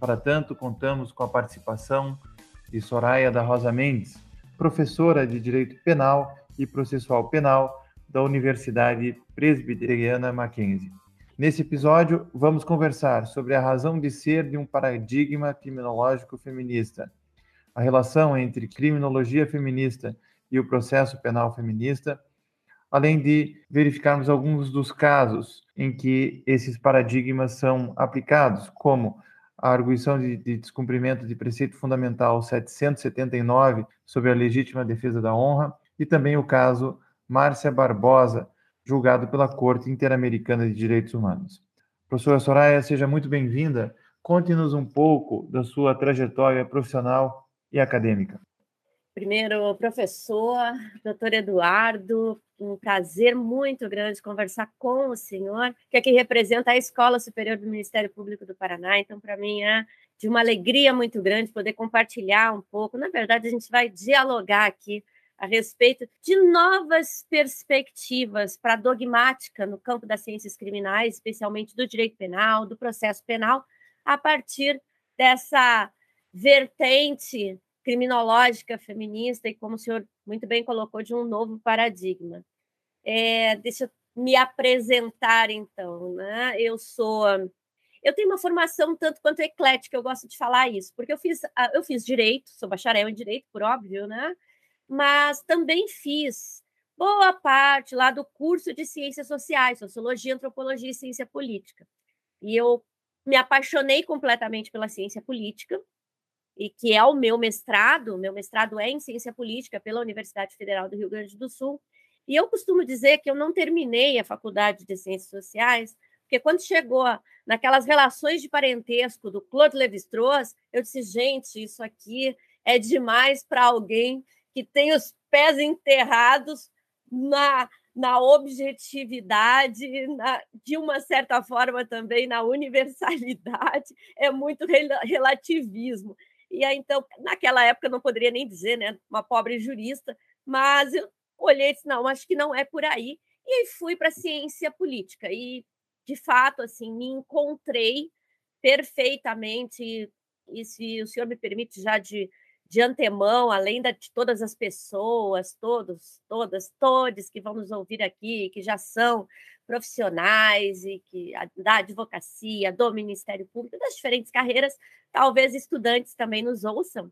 Para tanto, contamos com a participação de Soraya da Rosa Mendes, professora de Direito Penal e Processual Penal da Universidade Presbiteriana Mackenzie. Nesse episódio, vamos conversar sobre a razão de ser de um paradigma criminológico feminista a relação entre criminologia feminista e o processo penal feminista, além de verificarmos alguns dos casos em que esses paradigmas são aplicados, como a arguição de, de descumprimento de preceito fundamental 779 sobre a legítima defesa da honra e também o caso Márcia Barbosa, julgado pela Corte Interamericana de Direitos Humanos. Professora Soraya, seja muito bem-vinda. Conte-nos um pouco da sua trajetória profissional e acadêmica? Primeiro, professor, doutor Eduardo, um prazer muito grande conversar com o senhor, que aqui representa a Escola Superior do Ministério Público do Paraná. Então, para mim, é de uma alegria muito grande poder compartilhar um pouco. Na verdade, a gente vai dialogar aqui a respeito de novas perspectivas para a dogmática no campo das ciências criminais, especialmente do direito penal, do processo penal, a partir dessa vertente criminológica feminista e, como o senhor muito bem colocou, de um novo paradigma. É, deixa eu me apresentar, então. Né? Eu sou. Eu tenho uma formação tanto quanto eclética, eu gosto de falar isso, porque eu fiz, eu fiz direito, sou bacharel em direito, por óbvio, né? mas também fiz boa parte lá do curso de ciências sociais, sociologia, antropologia e ciência política. E eu me apaixonei completamente pela ciência política, e que é o meu mestrado, meu mestrado é em ciência política pela Universidade Federal do Rio Grande do Sul, e eu costumo dizer que eu não terminei a faculdade de ciências sociais, porque quando chegou naquelas relações de parentesco do Claude Lévi-Strauss, eu disse, gente, isso aqui é demais para alguém que tem os pés enterrados na, na objetividade, na, de uma certa forma também na universalidade, é muito rel relativismo. E aí, então, naquela época, não poderia nem dizer, né, uma pobre jurista, mas eu olhei e disse, não, acho que não é por aí. E fui para a ciência política. E, de fato, assim, me encontrei perfeitamente, e se o senhor me permite já de, de antemão, além da, de todas as pessoas, todos, todas, todos que vão nos ouvir aqui, que já são profissionais e que da advocacia, do Ministério Público, das diferentes carreiras, talvez estudantes também nos ouçam.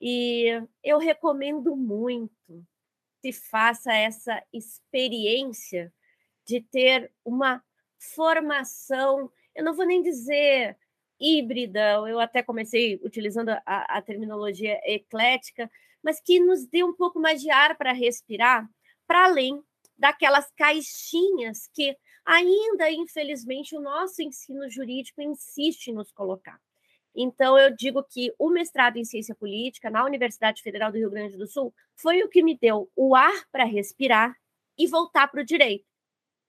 E eu recomendo muito que faça essa experiência de ter uma formação, eu não vou nem dizer híbrida, eu até comecei utilizando a, a terminologia eclética, mas que nos dê um pouco mais de ar para respirar, para além daquelas caixinhas que ainda, infelizmente, o nosso ensino jurídico insiste em nos colocar. Então, eu digo que o mestrado em ciência política na Universidade Federal do Rio Grande do Sul foi o que me deu o ar para respirar e voltar para o direito.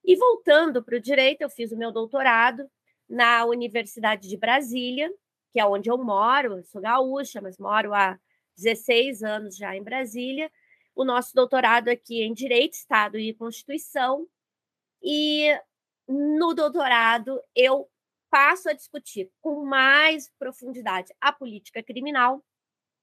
E voltando para o direito, eu fiz o meu doutorado na Universidade de Brasília, que é onde eu moro, eu sou gaúcha, mas moro há 16 anos já em Brasília, o nosso doutorado aqui em Direito, Estado e Constituição. E no doutorado eu passo a discutir com mais profundidade a política criminal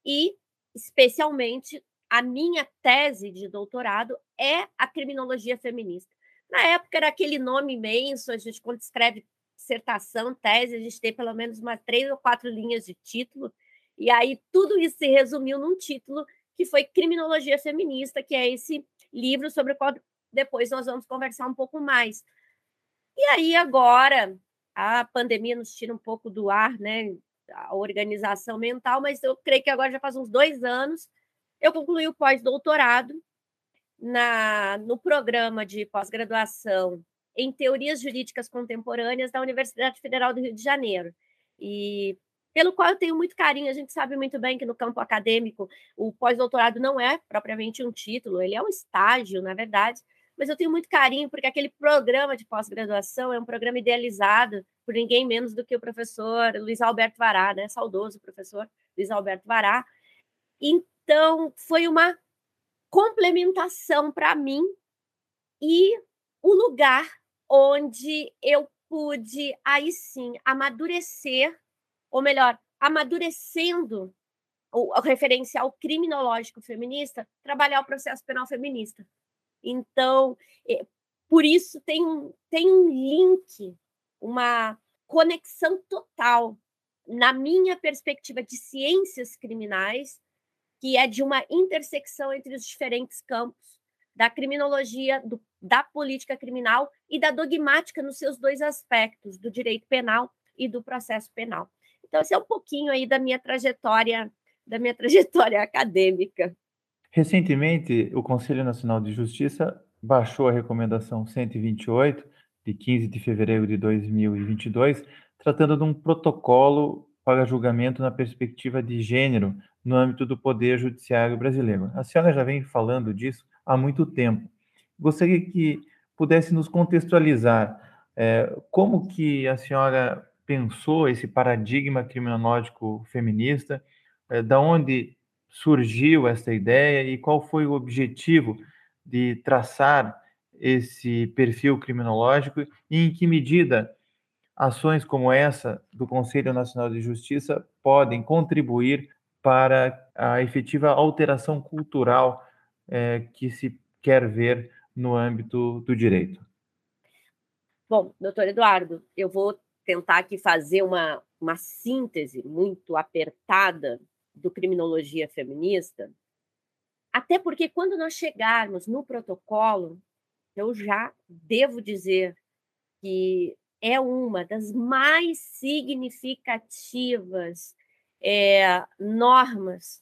e, especialmente, a minha tese de doutorado é a criminologia feminista. Na época era aquele nome imenso, a gente quando escreve dissertação, tese, a gente tem pelo menos umas três ou quatro linhas de título, e aí tudo isso se resumiu num título que foi Criminologia Feminista, que é esse livro sobre o qual depois nós vamos conversar um pouco mais. E aí, agora, a pandemia nos tira um pouco do ar, né? A organização mental, mas eu creio que agora já faz uns dois anos eu concluí o pós-doutorado na no programa de pós-graduação em Teorias Jurídicas Contemporâneas da Universidade Federal do Rio de Janeiro. E pelo qual eu tenho muito carinho. A gente sabe muito bem que no campo acadêmico o pós-doutorado não é propriamente um título, ele é um estágio, na verdade, mas eu tenho muito carinho porque aquele programa de pós-graduação é um programa idealizado por ninguém menos do que o professor Luiz Alberto Vará, né? Saudoso professor Luiz Alberto Vará. Então, foi uma complementação para mim e o lugar onde eu pude aí sim amadurecer, ou melhor, amadurecendo o, o referencial criminológico feminista, trabalhar o processo penal feminista. Então, é, por isso tem tem um link, uma conexão total na minha perspectiva de ciências criminais, que é de uma intersecção entre os diferentes campos da criminologia, do, da política criminal e da dogmática nos seus dois aspectos, do direito penal e do processo penal. Então, esse é um pouquinho aí da minha trajetória, da minha trajetória acadêmica. Recentemente, o Conselho Nacional de Justiça baixou a recomendação 128 de 15 de fevereiro de 2022, tratando de um protocolo para julgamento na perspectiva de gênero no âmbito do Poder Judiciário brasileiro. A senhora já vem falando disso há muito tempo. Gostaria que pudesse nos contextualizar é, como que a senhora pensou esse paradigma criminológico feminista, é, da onde surgiu essa ideia e qual foi o objetivo de traçar esse perfil criminológico e em que medida ações como essa do Conselho Nacional de Justiça podem contribuir para a efetiva alteração cultural é, que se quer ver no âmbito do direito? Bom, doutor Eduardo, eu vou tentar aqui fazer uma, uma síntese muito apertada do criminologia feminista, até porque quando nós chegarmos no protocolo, eu já devo dizer que é uma das mais significativas é, normas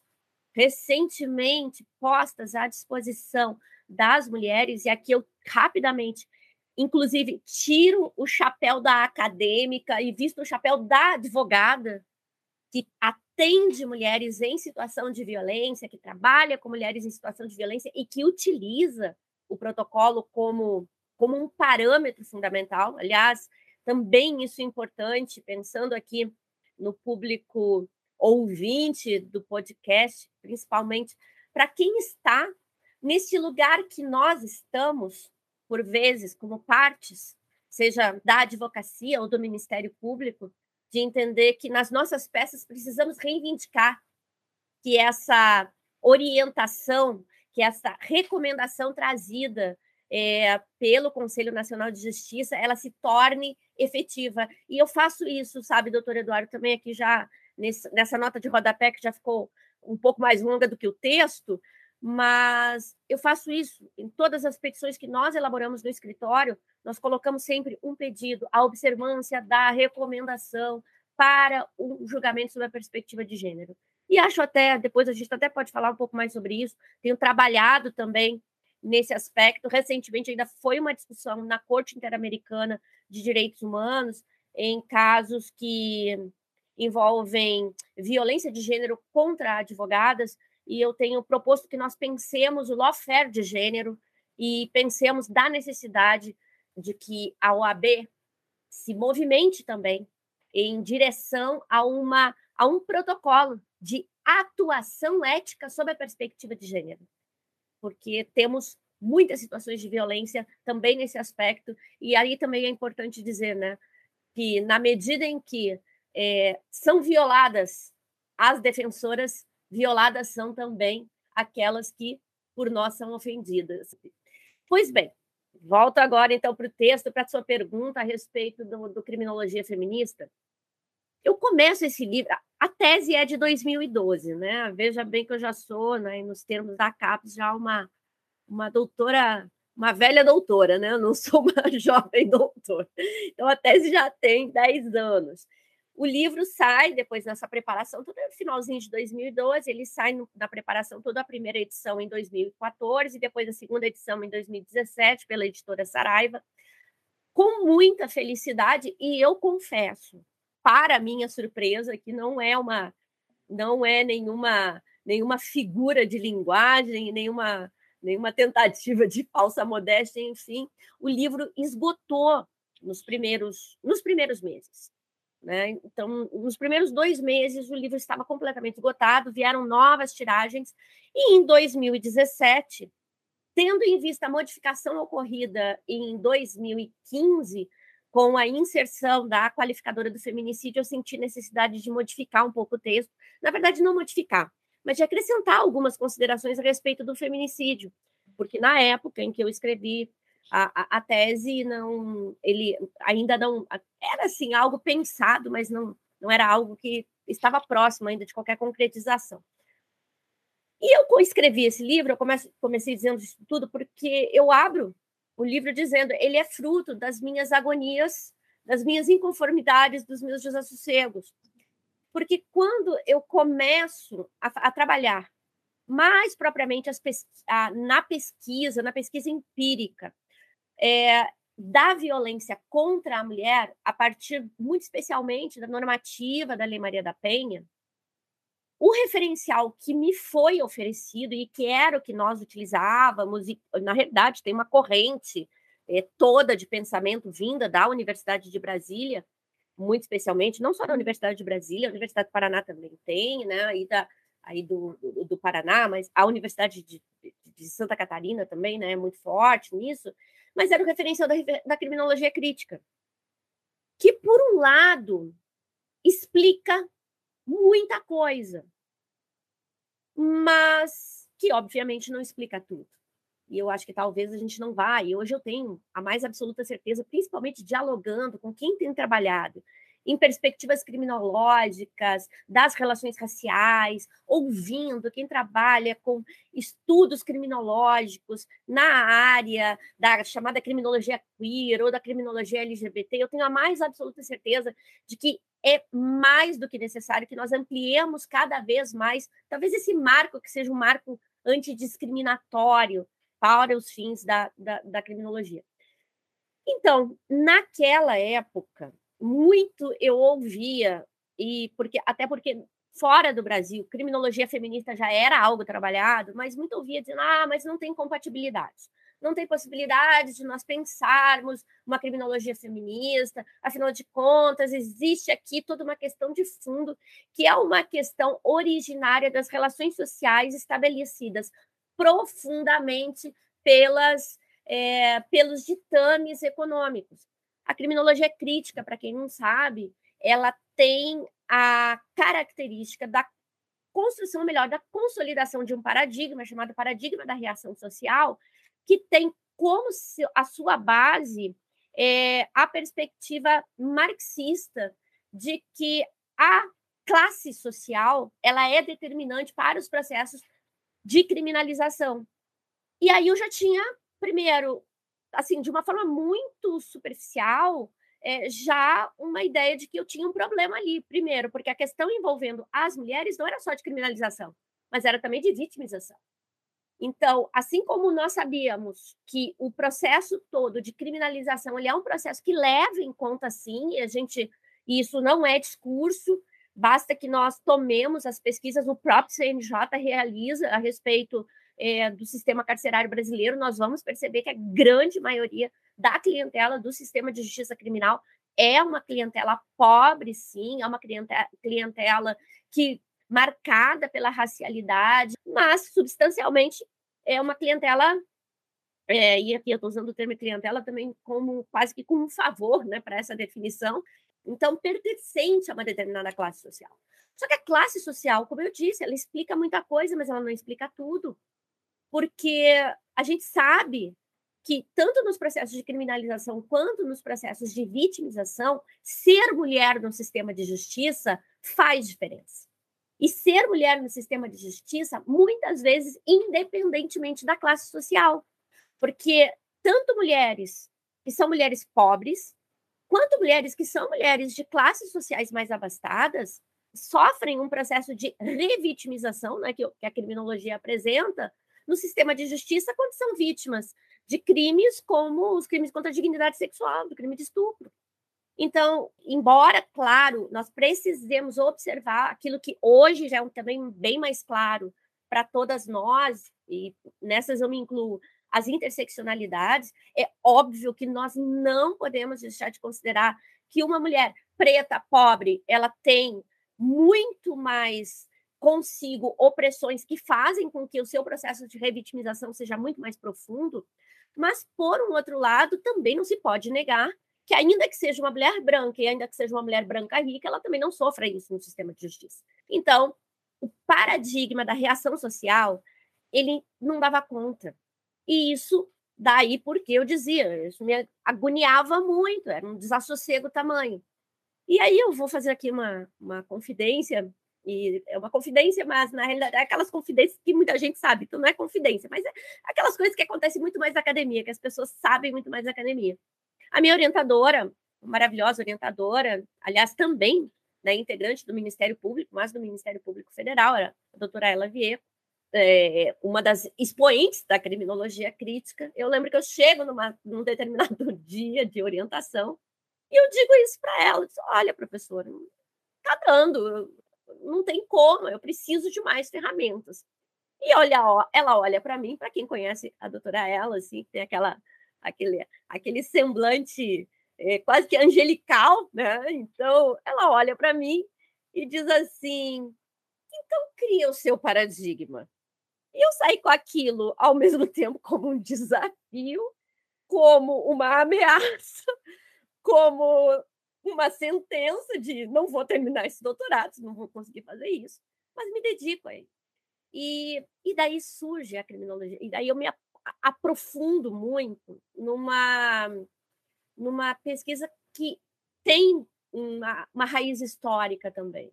recentemente postas à disposição das mulheres, e aqui eu rapidamente, inclusive, tiro o chapéu da acadêmica e visto o chapéu da advogada, que atende mulheres em situação de violência, que trabalha com mulheres em situação de violência e que utiliza o protocolo como, como um parâmetro fundamental. Aliás, também isso é importante, pensando aqui no público ouvinte do podcast, principalmente para quem está nesse lugar que nós estamos, por vezes, como partes, seja da advocacia ou do Ministério Público, de entender que nas nossas peças precisamos reivindicar que essa orientação, que essa recomendação trazida é, pelo Conselho Nacional de Justiça, ela se torne efetiva. E eu faço isso, sabe, doutor Eduardo, também aqui já nesse, nessa nota de rodapé que já ficou um pouco mais longa do que o texto, mas eu faço isso em todas as petições que nós elaboramos no escritório, nós colocamos sempre um pedido, a observância da recomendação para o julgamento sob a perspectiva de gênero. E acho até, depois a gente até pode falar um pouco mais sobre isso, tenho trabalhado também nesse aspecto. Recentemente ainda foi uma discussão na Corte Interamericana de Direitos Humanos em casos que envolvem violência de gênero contra advogadas, e eu tenho proposto que nós pensemos o lawfare de gênero e pensemos da necessidade de que a OAB se movimente também em direção a, uma, a um protocolo de atuação ética sob a perspectiva de gênero. Porque temos muitas situações de violência também nesse aspecto, e aí também é importante dizer né, que, na medida em que é, são violadas as defensoras, violadas são também aquelas que por nós são ofendidas. Pois bem, volto agora então para o texto, para a sua pergunta a respeito do, do criminologia feminista. Eu começo esse livro, a tese é de 2012, né? Veja bem que eu já sou, né, nos termos da CAPES, já uma, uma doutora, uma velha doutora, né? Eu não sou uma jovem doutora. Então a tese já tem 10 anos. O livro sai depois dessa preparação, todo no finalzinho de 2012, ele sai no, na preparação toda a primeira edição em 2014, depois a segunda edição em 2017 pela editora Saraiva, com muita felicidade e eu confesso, para minha surpresa, que não é uma não é nenhuma nenhuma figura de linguagem, nenhuma nenhuma tentativa de falsa modéstia, enfim, o livro esgotou nos primeiros nos primeiros meses. Né? Então, nos primeiros dois meses, o livro estava completamente esgotado, vieram novas tiragens, e em 2017, tendo em vista a modificação ocorrida em 2015, com a inserção da qualificadora do feminicídio, eu senti necessidade de modificar um pouco o texto. Na verdade, não modificar, mas de acrescentar algumas considerações a respeito do feminicídio, porque na época em que eu escrevi a, a, tese não ele ainda não era assim algo pensado mas não não era algo que estava próximo ainda de qualquer concretização. E eu escrevi esse livro eu comecei, comecei dizendo isso tudo porque eu abro o livro dizendo ele é fruto das minhas agonias das minhas inconformidades dos meus desassossegos porque quando eu começo a, a trabalhar mais propriamente pes a, na pesquisa na pesquisa empírica é, da violência contra a mulher, a partir muito especialmente da normativa da Lei Maria da Penha, o referencial que me foi oferecido e que era o que nós utilizávamos, e na realidade tem uma corrente é, toda de pensamento vinda da Universidade de Brasília, muito especialmente, não só da Universidade de Brasília, a Universidade do Paraná também tem, né, aí, da, aí do, do, do Paraná, mas a Universidade de, de, de Santa Catarina também, né, é muito forte nisso, mas era o referencial da, da criminologia crítica, que, por um lado, explica muita coisa, mas que, obviamente, não explica tudo. E eu acho que talvez a gente não vá. E hoje eu tenho a mais absoluta certeza, principalmente dialogando com quem tem trabalhado em perspectivas criminológicas, das relações raciais, ouvindo quem trabalha com estudos criminológicos na área da chamada criminologia queer ou da criminologia LGBT, eu tenho a mais absoluta certeza de que é mais do que necessário que nós ampliemos cada vez mais, talvez esse marco que seja um marco antidiscriminatório para os fins da, da, da criminologia. Então, naquela época, muito eu ouvia e porque até porque fora do Brasil, criminologia feminista já era algo trabalhado, mas muito ouvia dizendo: "Ah, mas não tem compatibilidade. Não tem possibilidade de nós pensarmos uma criminologia feminista. Afinal de contas, existe aqui toda uma questão de fundo, que é uma questão originária das relações sociais estabelecidas profundamente pelas é, pelos ditames econômicos. A criminologia crítica, para quem não sabe, ela tem a característica da construção, melhor, da consolidação de um paradigma chamado paradigma da reação social, que tem como a sua base é, a perspectiva marxista de que a classe social ela é determinante para os processos de criminalização. E aí eu já tinha, primeiro, assim, de uma forma muito superficial, é, já uma ideia de que eu tinha um problema ali. Primeiro, porque a questão envolvendo as mulheres não era só de criminalização, mas era também de vitimização. Então, assim como nós sabíamos que o processo todo de criminalização ele é um processo que leva em conta, sim, e a gente, isso não é discurso, basta que nós tomemos as pesquisas, o próprio CNJ realiza a respeito é, do sistema carcerário brasileiro, nós vamos perceber que a grande maioria da clientela do sistema de justiça criminal é uma clientela pobre, sim, é uma clientela que marcada pela racialidade, mas substancialmente é uma clientela é, e aqui eu estou usando o termo clientela também como quase que como um favor, né, para essa definição. Então, pertencente a uma determinada classe social. Só que a classe social, como eu disse, ela explica muita coisa, mas ela não explica tudo porque a gente sabe que tanto nos processos de criminalização quanto nos processos de vitimização, ser mulher no sistema de justiça faz diferença. E ser mulher no sistema de justiça, muitas vezes, independentemente da classe social. Porque tanto mulheres que são mulheres pobres, quanto mulheres que são mulheres de classes sociais mais abastadas, sofrem um processo de revitimização, né, que a criminologia apresenta, no sistema de justiça quando são vítimas de crimes como os crimes contra a dignidade sexual, do crime de estupro. Então, embora, claro, nós precisemos observar aquilo que hoje já é também bem mais claro para todas nós, e nessas eu me incluo, as interseccionalidades, é óbvio que nós não podemos deixar de considerar que uma mulher preta, pobre, ela tem muito mais consigo opressões que fazem com que o seu processo de revitimização seja muito mais profundo, mas, por um outro lado, também não se pode negar que, ainda que seja uma mulher branca e ainda que seja uma mulher branca rica, ela também não sofra isso no sistema de justiça. Então, o paradigma da reação social, ele não dava conta. E isso daí porque eu dizia, isso me agoniava muito, era um desassossego tamanho. E aí eu vou fazer aqui uma, uma confidência, e é uma confidência, mas na realidade é aquelas confidências que muita gente sabe, então não é confidência, mas é aquelas coisas que acontecem muito mais na academia, que as pessoas sabem muito mais na academia. A minha orientadora, maravilhosa orientadora, aliás, também né, integrante do Ministério Público, mas do Ministério Público Federal, era a doutora Ela Vieira, é, uma das expoentes da criminologia crítica. Eu lembro que eu chego numa, num determinado dia de orientação e eu digo isso para ela: olha, professora, está dando, não tem como, eu preciso de mais ferramentas. E olha, ela olha para mim, para quem conhece a doutora Ela, assim, tem aquela, aquele, aquele semblante é, quase que angelical, né? Então, ela olha para mim e diz assim: então cria o seu paradigma. E eu saí com aquilo ao mesmo tempo como um desafio, como uma ameaça, como uma sentença de não vou terminar esse doutorado, não vou conseguir fazer isso, mas me dedico a ele. E, e daí surge a criminologia, e daí eu me aprofundo muito numa, numa pesquisa que tem uma, uma raiz histórica também,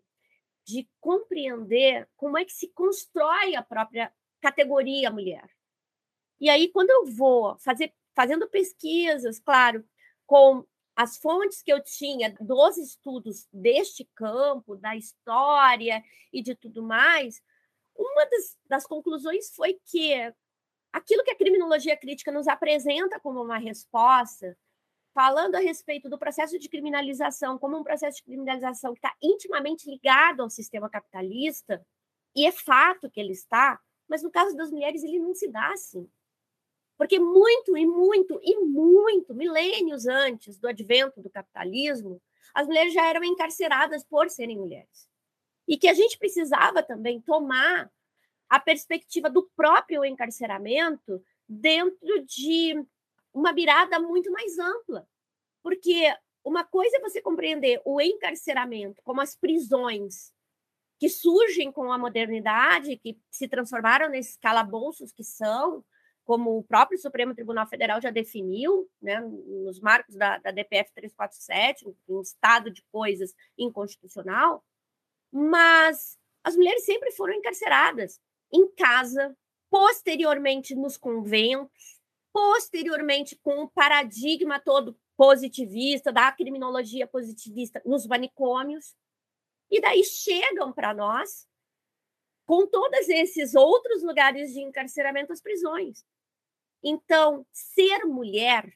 de compreender como é que se constrói a própria categoria mulher. E aí, quando eu vou fazer, fazendo pesquisas, claro, com as fontes que eu tinha dos estudos deste campo, da história e de tudo mais, uma das, das conclusões foi que aquilo que a criminologia crítica nos apresenta como uma resposta, falando a respeito do processo de criminalização como um processo de criminalização que está intimamente ligado ao sistema capitalista, e é fato que ele está, mas no caso das mulheres ele não se dá assim. Porque muito e muito e muito, milênios antes do advento do capitalismo, as mulheres já eram encarceradas por serem mulheres. E que a gente precisava também tomar a perspectiva do próprio encarceramento dentro de uma mirada muito mais ampla. Porque uma coisa é você compreender o encarceramento como as prisões que surgem com a modernidade, que se transformaram nesses calabouços que são, como o próprio Supremo Tribunal Federal já definiu, né, nos marcos da, da DPF 347, um estado de coisas inconstitucional, mas as mulheres sempre foram encarceradas em casa, posteriormente nos conventos, posteriormente com o paradigma todo positivista, da criminologia positivista nos manicômios, e daí chegam para nós com todos esses outros lugares de encarceramento as prisões. Então, ser mulher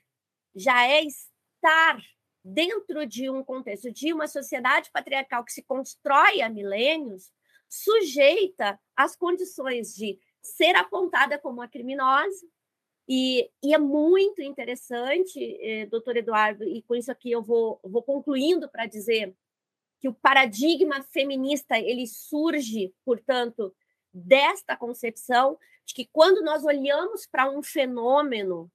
já é estar dentro de um contexto de uma sociedade patriarcal que se constrói há milênios, sujeita às condições de ser apontada como a criminosa. E, e é muito interessante, eh, doutor Eduardo, e com isso aqui eu vou, vou concluindo para dizer que o paradigma feminista ele surge, portanto, desta concepção de que quando nós olhamos para um fenômeno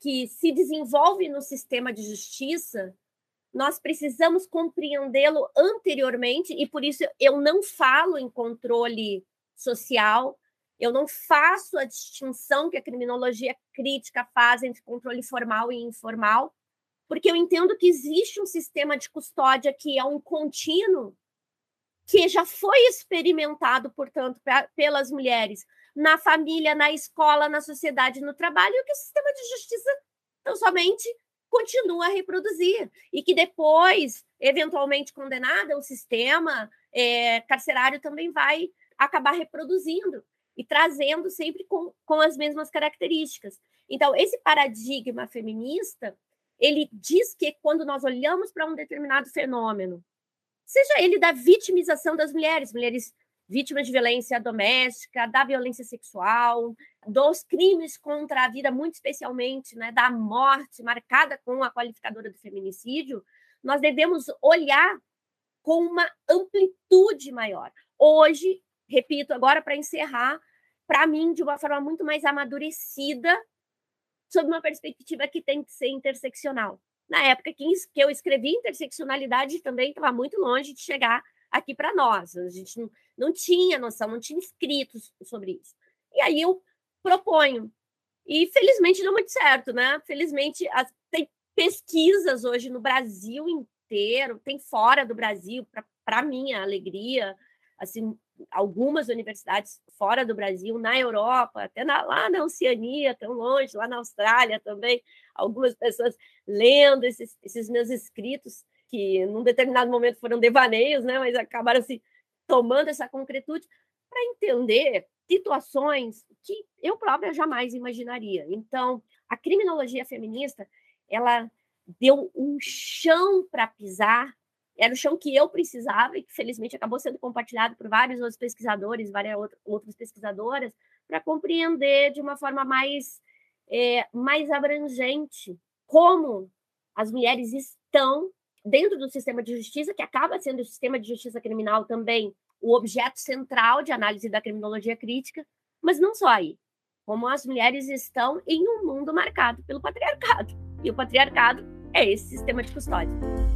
que se desenvolve no sistema de justiça, nós precisamos compreendê-lo anteriormente e por isso eu não falo em controle social, eu não faço a distinção que a criminologia crítica faz entre controle formal e informal, porque eu entendo que existe um sistema de custódia que é um contínuo, que já foi experimentado, portanto, pra, pelas mulheres na família, na escola, na sociedade, no trabalho, e que o sistema de justiça tão somente continua a reproduzir. E que depois, eventualmente condenada, o sistema é, carcerário também vai acabar reproduzindo e trazendo sempre com, com as mesmas características. Então, esse paradigma feminista ele diz que quando nós olhamos para um determinado fenômeno, seja ele da vitimização das mulheres, mulheres vítimas de violência doméstica, da violência sexual, dos crimes contra a vida, muito especialmente né, da morte, marcada com a qualificadora do feminicídio, nós devemos olhar com uma amplitude maior. Hoje, repito, agora para encerrar, para mim, de uma forma muito mais amadurecida, sob uma perspectiva que tem que ser interseccional. Na época que eu escrevi interseccionalidade, também estava muito longe de chegar aqui para nós. A gente não, não tinha noção, não tinha escritos sobre isso. E aí eu proponho. E felizmente deu muito certo, né? Felizmente as, tem pesquisas hoje no Brasil inteiro, tem fora do Brasil, para minha alegria, assim, algumas universidades fora do Brasil, na Europa, até na, lá na Oceania, tão longe, lá na Austrália também, algumas pessoas lendo esses, esses meus escritos, que num determinado momento foram devaneios, né, mas acabaram se tomando essa concretude para entender situações que eu própria jamais imaginaria. Então, a criminologia feminista, ela deu um chão para pisar era o chão que eu precisava e que felizmente acabou sendo compartilhado por vários outros pesquisadores, várias outras pesquisadoras, para compreender de uma forma mais, é, mais abrangente como as mulheres estão dentro do sistema de justiça, que acaba sendo o sistema de justiça criminal também o objeto central de análise da criminologia crítica, mas não só aí, como as mulheres estão em um mundo marcado pelo patriarcado. E o patriarcado é esse sistema de custódia.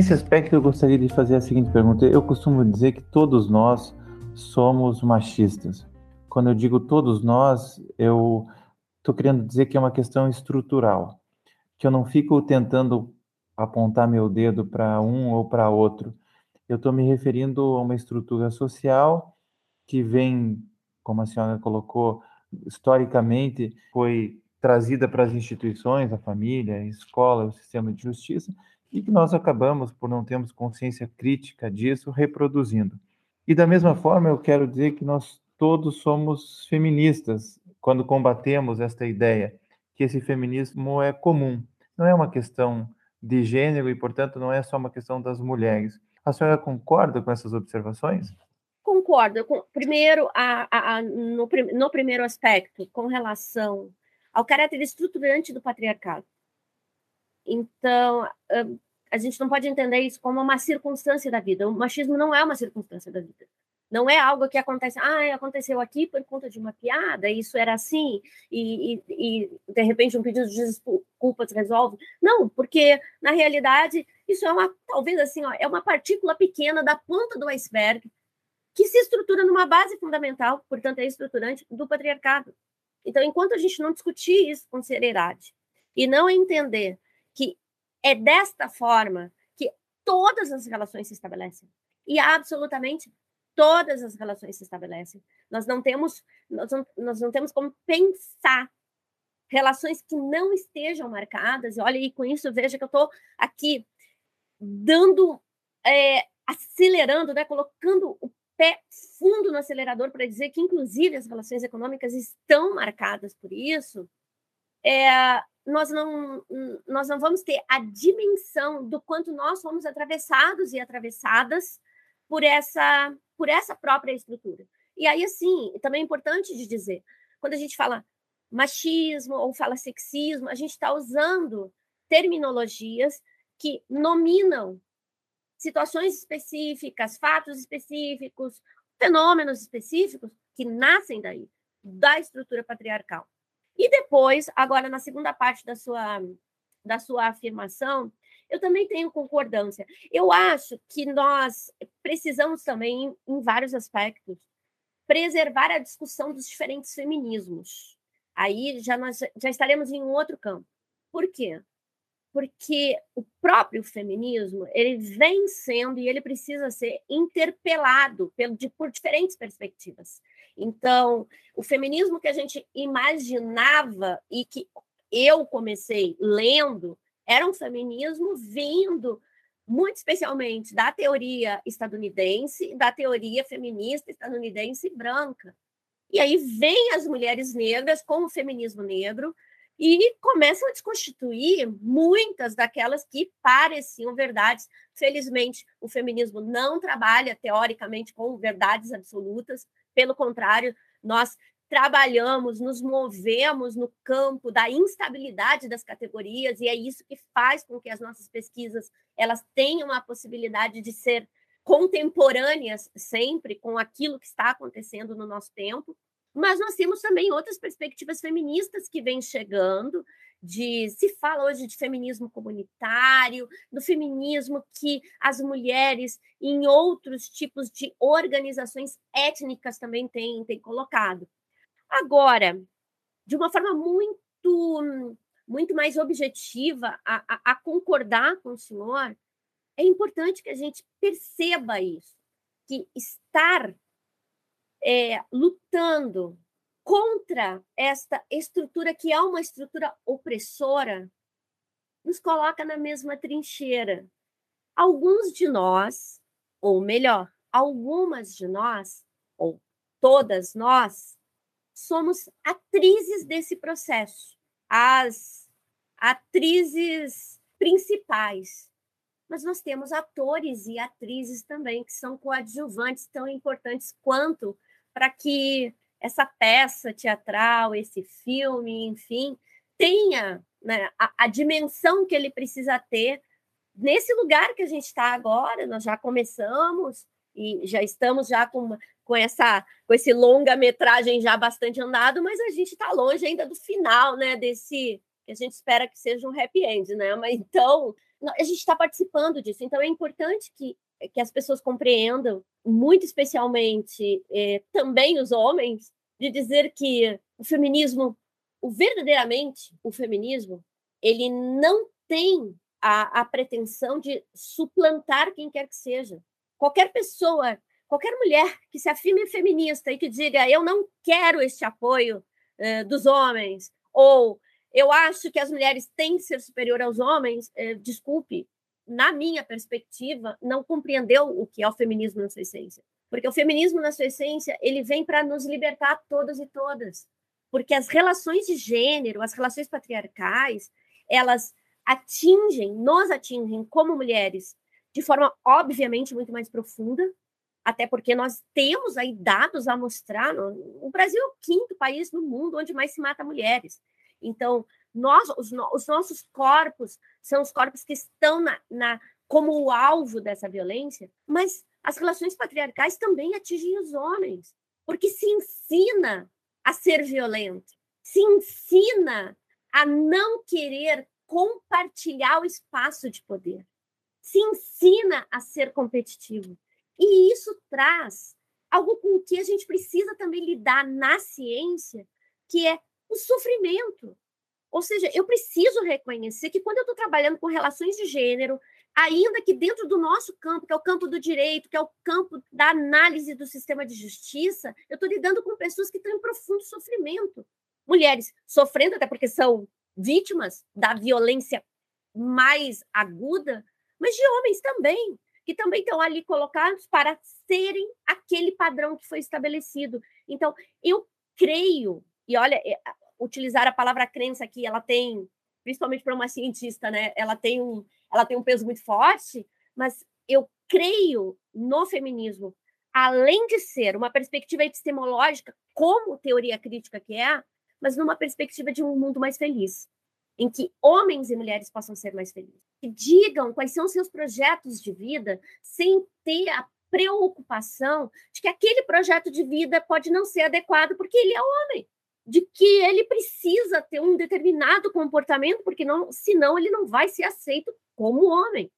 Nesse aspecto, eu gostaria de fazer a seguinte pergunta. Eu costumo dizer que todos nós somos machistas. Quando eu digo todos nós, eu estou querendo dizer que é uma questão estrutural, que eu não fico tentando apontar meu dedo para um ou para outro. Eu estou me referindo a uma estrutura social que vem, como a senhora colocou, historicamente foi trazida para as instituições, a família, a escola, o sistema de justiça, e que nós acabamos, por não termos consciência crítica disso, reproduzindo. E da mesma forma, eu quero dizer que nós todos somos feministas quando combatemos esta ideia que esse feminismo é comum, não é uma questão de gênero e, portanto, não é só uma questão das mulheres. A senhora concorda com essas observações? Concordo. Primeiro, a, a, a, no, no primeiro aspecto, com relação ao caráter estruturante do patriarcado. Então, a gente não pode entender isso como uma circunstância da vida. O machismo não é uma circunstância da vida. Não é algo que acontece, ah, aconteceu aqui por conta de uma piada, isso era assim, e, e, e de repente um pedido de desculpas resolve. Não, porque na realidade isso é uma, talvez assim, ó, é uma partícula pequena da ponta do iceberg que se estrutura numa base fundamental, portanto é estruturante, do patriarcado. Então, enquanto a gente não discutir isso com seriedade e não entender é desta forma que todas as relações se estabelecem. E absolutamente todas as relações se estabelecem. Nós não temos, nós não, nós não temos como pensar relações que não estejam marcadas. Olha, e com isso, veja que eu estou aqui dando, é, acelerando, né, colocando o pé fundo no acelerador para dizer que, inclusive, as relações econômicas estão marcadas por isso. É, nós não, nós não vamos ter a dimensão do quanto nós fomos atravessados e atravessadas por essa, por essa própria estrutura. E aí, assim, também é importante de dizer, quando a gente fala machismo ou fala sexismo, a gente está usando terminologias que nominam situações específicas, fatos específicos, fenômenos específicos que nascem daí, da estrutura patriarcal. E depois, agora na segunda parte da sua, da sua afirmação, eu também tenho concordância. Eu acho que nós precisamos também, em vários aspectos, preservar a discussão dos diferentes feminismos. Aí já nós já estaremos em um outro campo. Por quê? porque o próprio feminismo ele vem sendo e ele precisa ser interpelado por, de, por diferentes perspectivas. Então, o feminismo que a gente imaginava e que eu comecei lendo era um feminismo vindo muito especialmente da teoria estadunidense, da teoria feminista estadunidense branca. E aí vem as mulheres negras com o feminismo negro e começam a desconstituir muitas daquelas que pareciam verdades. Felizmente, o feminismo não trabalha teoricamente com verdades absolutas, pelo contrário, nós trabalhamos, nos movemos no campo da instabilidade das categorias e é isso que faz com que as nossas pesquisas elas tenham a possibilidade de ser contemporâneas sempre com aquilo que está acontecendo no nosso tempo. Mas nós temos também outras perspectivas feministas que vêm chegando, de se fala hoje de feminismo comunitário, do feminismo que as mulheres em outros tipos de organizações étnicas também têm, têm colocado. Agora, de uma forma muito, muito mais objetiva a, a, a concordar com o senhor, é importante que a gente perceba isso, que estar é, lutando contra esta estrutura que é uma estrutura opressora nos coloca na mesma trincheira. Alguns de nós, ou melhor, algumas de nós, ou todas nós, somos atrizes desse processo, as atrizes principais. Mas nós temos atores e atrizes também que são coadjuvantes tão importantes quanto para que essa peça teatral, esse filme, enfim, tenha né, a, a dimensão que ele precisa ter nesse lugar que a gente está agora. Nós já começamos e já estamos já com, com essa com esse longa metragem já bastante andado, mas a gente está longe ainda do final, né? Desse que a gente espera que seja um happy end, né? Mas então a gente está participando disso, então é importante que que as pessoas compreendam, muito especialmente eh, também os homens, de dizer que o feminismo, o verdadeiramente o feminismo, ele não tem a, a pretensão de suplantar quem quer que seja. Qualquer pessoa, qualquer mulher que se afirme feminista e que diga eu não quero este apoio eh, dos homens, ou eu acho que as mulheres têm que ser superior aos homens, eh, desculpe, na minha perspectiva, não compreendeu o que é o feminismo na sua essência. Porque o feminismo, na sua essência, ele vem para nos libertar todas e todas. Porque as relações de gênero, as relações patriarcais, elas atingem, nos atingem como mulheres de forma obviamente muito mais profunda, até porque nós temos aí dados a mostrar. O Brasil é o quinto país no mundo onde mais se mata mulheres. Então, nós, os, os nossos corpos são os corpos que estão na, na, como o alvo dessa violência, mas as relações patriarcais também atingem os homens, porque se ensina a ser violento, se ensina a não querer compartilhar o espaço de poder se ensina a ser competitivo. E isso traz algo com que a gente precisa também lidar na ciência, que é o sofrimento. Ou seja, eu preciso reconhecer que quando eu estou trabalhando com relações de gênero, ainda que dentro do nosso campo, que é o campo do direito, que é o campo da análise do sistema de justiça, eu estou lidando com pessoas que estão em profundo sofrimento. Mulheres sofrendo, até porque são vítimas da violência mais aguda, mas de homens também, que também estão ali colocados para serem aquele padrão que foi estabelecido. Então, eu creio, e olha, é, utilizar a palavra crença aqui, ela tem, principalmente para uma cientista, né? Ela tem um, ela tem um peso muito forte, mas eu creio no feminismo, além de ser uma perspectiva epistemológica, como teoria crítica que é, mas numa perspectiva de um mundo mais feliz em que homens e mulheres possam ser mais felizes. Que digam quais são seus projetos de vida sem ter a preocupação de que aquele projeto de vida pode não ser adequado porque ele é homem, de que ele precisa ter um determinado comportamento porque não, senão ele não vai ser aceito como homem.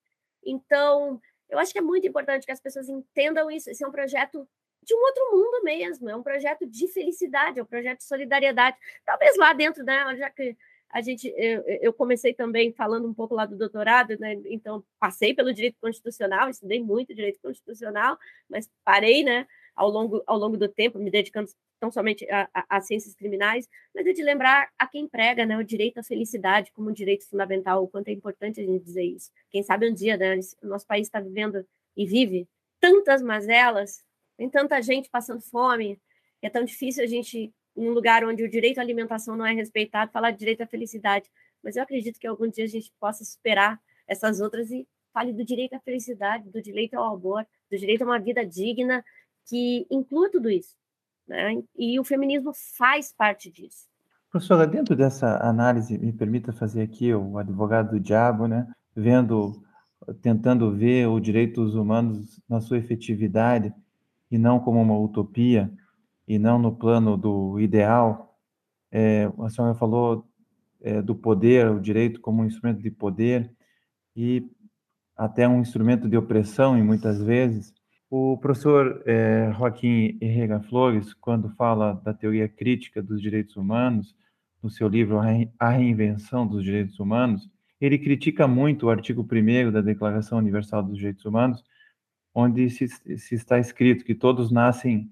Então, eu acho que é muito importante que as pessoas entendam isso. Esse é um projeto de um outro mundo mesmo, é um projeto de felicidade, é um projeto de solidariedade. Talvez lá dentro, né, já que a gente, eu, eu, comecei também falando um pouco lá do doutorado, né? Então passei pelo direito constitucional, estudei muito direito constitucional, mas parei, né? Ao longo, ao longo do tempo, me dedicando tão somente às ciências criminais, mas é de lembrar a quem prega, né? O direito à felicidade como um direito fundamental, o quanto é importante a gente dizer isso. Quem sabe um dia, né? O nosso país está vivendo e vive tantas mazelas, tem tanta gente passando fome, é tão difícil a gente um lugar onde o direito à alimentação não é respeitado, falar de direito à felicidade. Mas eu acredito que algum dia a gente possa superar essas outras e fale do direito à felicidade, do direito ao amor, do direito a uma vida digna, que inclua tudo isso. Né? E o feminismo faz parte disso. Professora, dentro dessa análise, me permita fazer aqui o advogado do diabo, né? vendo, tentando ver os direitos humanos na sua efetividade e não como uma utopia, e não no plano do ideal. É, a senhora falou é, do poder, o direito como um instrumento de poder e até um instrumento de opressão, em muitas vezes. O professor é, Joaquim Herrera Flores, quando fala da teoria crítica dos direitos humanos, no seu livro A Reinvenção dos Direitos Humanos, ele critica muito o artigo 1 da Declaração Universal dos Direitos Humanos, onde se, se está escrito que todos nascem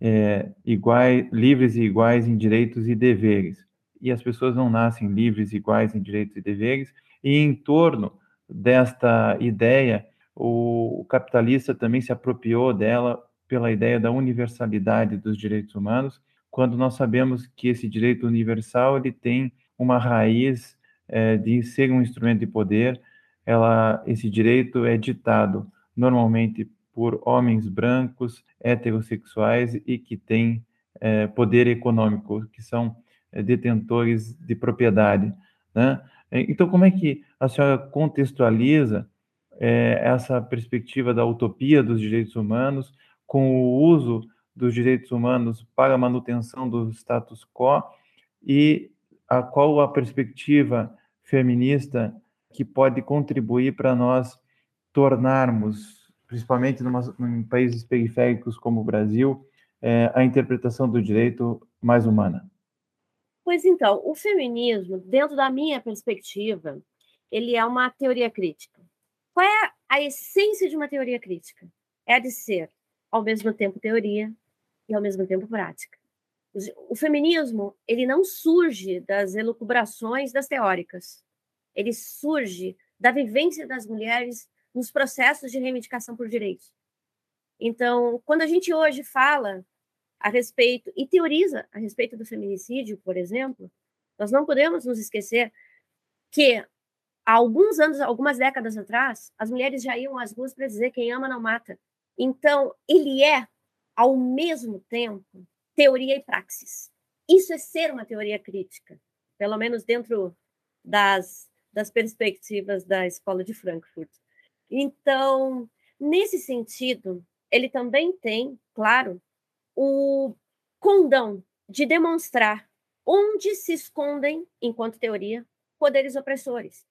é, iguais, livres e iguais em direitos e deveres. E as pessoas não nascem livres e iguais em direitos e deveres. E em torno desta ideia, o, o capitalista também se apropriou dela pela ideia da universalidade dos direitos humanos, quando nós sabemos que esse direito universal ele tem uma raiz é, de ser um instrumento de poder. Ela, esse direito é ditado normalmente por homens brancos, heterossexuais e que têm é, poder econômico, que são é, detentores de propriedade. Né? Então, como é que a senhora contextualiza é, essa perspectiva da utopia dos direitos humanos com o uso dos direitos humanos para a manutenção do status quo e a qual a perspectiva feminista que pode contribuir para nós tornarmos principalmente numa, em países periféricos como o Brasil, é, a interpretação do direito mais humana? Pois então, o feminismo, dentro da minha perspectiva, ele é uma teoria crítica. Qual é a essência de uma teoria crítica? É a de ser, ao mesmo tempo, teoria e, ao mesmo tempo, prática. O feminismo, ele não surge das elucubrações das teóricas. Ele surge da vivência das mulheres nos processos de reivindicação por direitos. Então, quando a gente hoje fala a respeito e teoriza a respeito do feminicídio, por exemplo, nós não podemos nos esquecer que há alguns anos, algumas décadas atrás, as mulheres já iam às ruas para dizer quem ama não mata. Então, ele é, ao mesmo tempo, teoria e praxis. Isso é ser uma teoria crítica, pelo menos dentro das, das perspectivas da Escola de Frankfurt. Então, nesse sentido, ele também tem, claro, o condão de demonstrar onde se escondem, enquanto teoria, poderes opressores.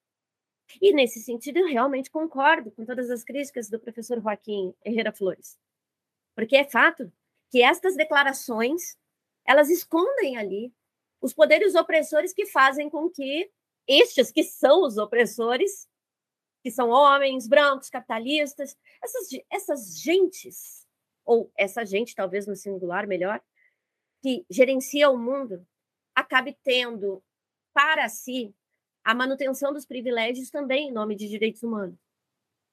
E nesse sentido, eu realmente concordo com todas as críticas do professor Joaquim Herrera Flores. Porque é fato que estas declarações, elas escondem ali os poderes opressores que fazem com que estes que são os opressores que são homens, brancos, capitalistas, essas, essas gentes, ou essa gente, talvez no singular melhor, que gerencia o mundo, acabe tendo para si a manutenção dos privilégios também em nome de direitos humanos.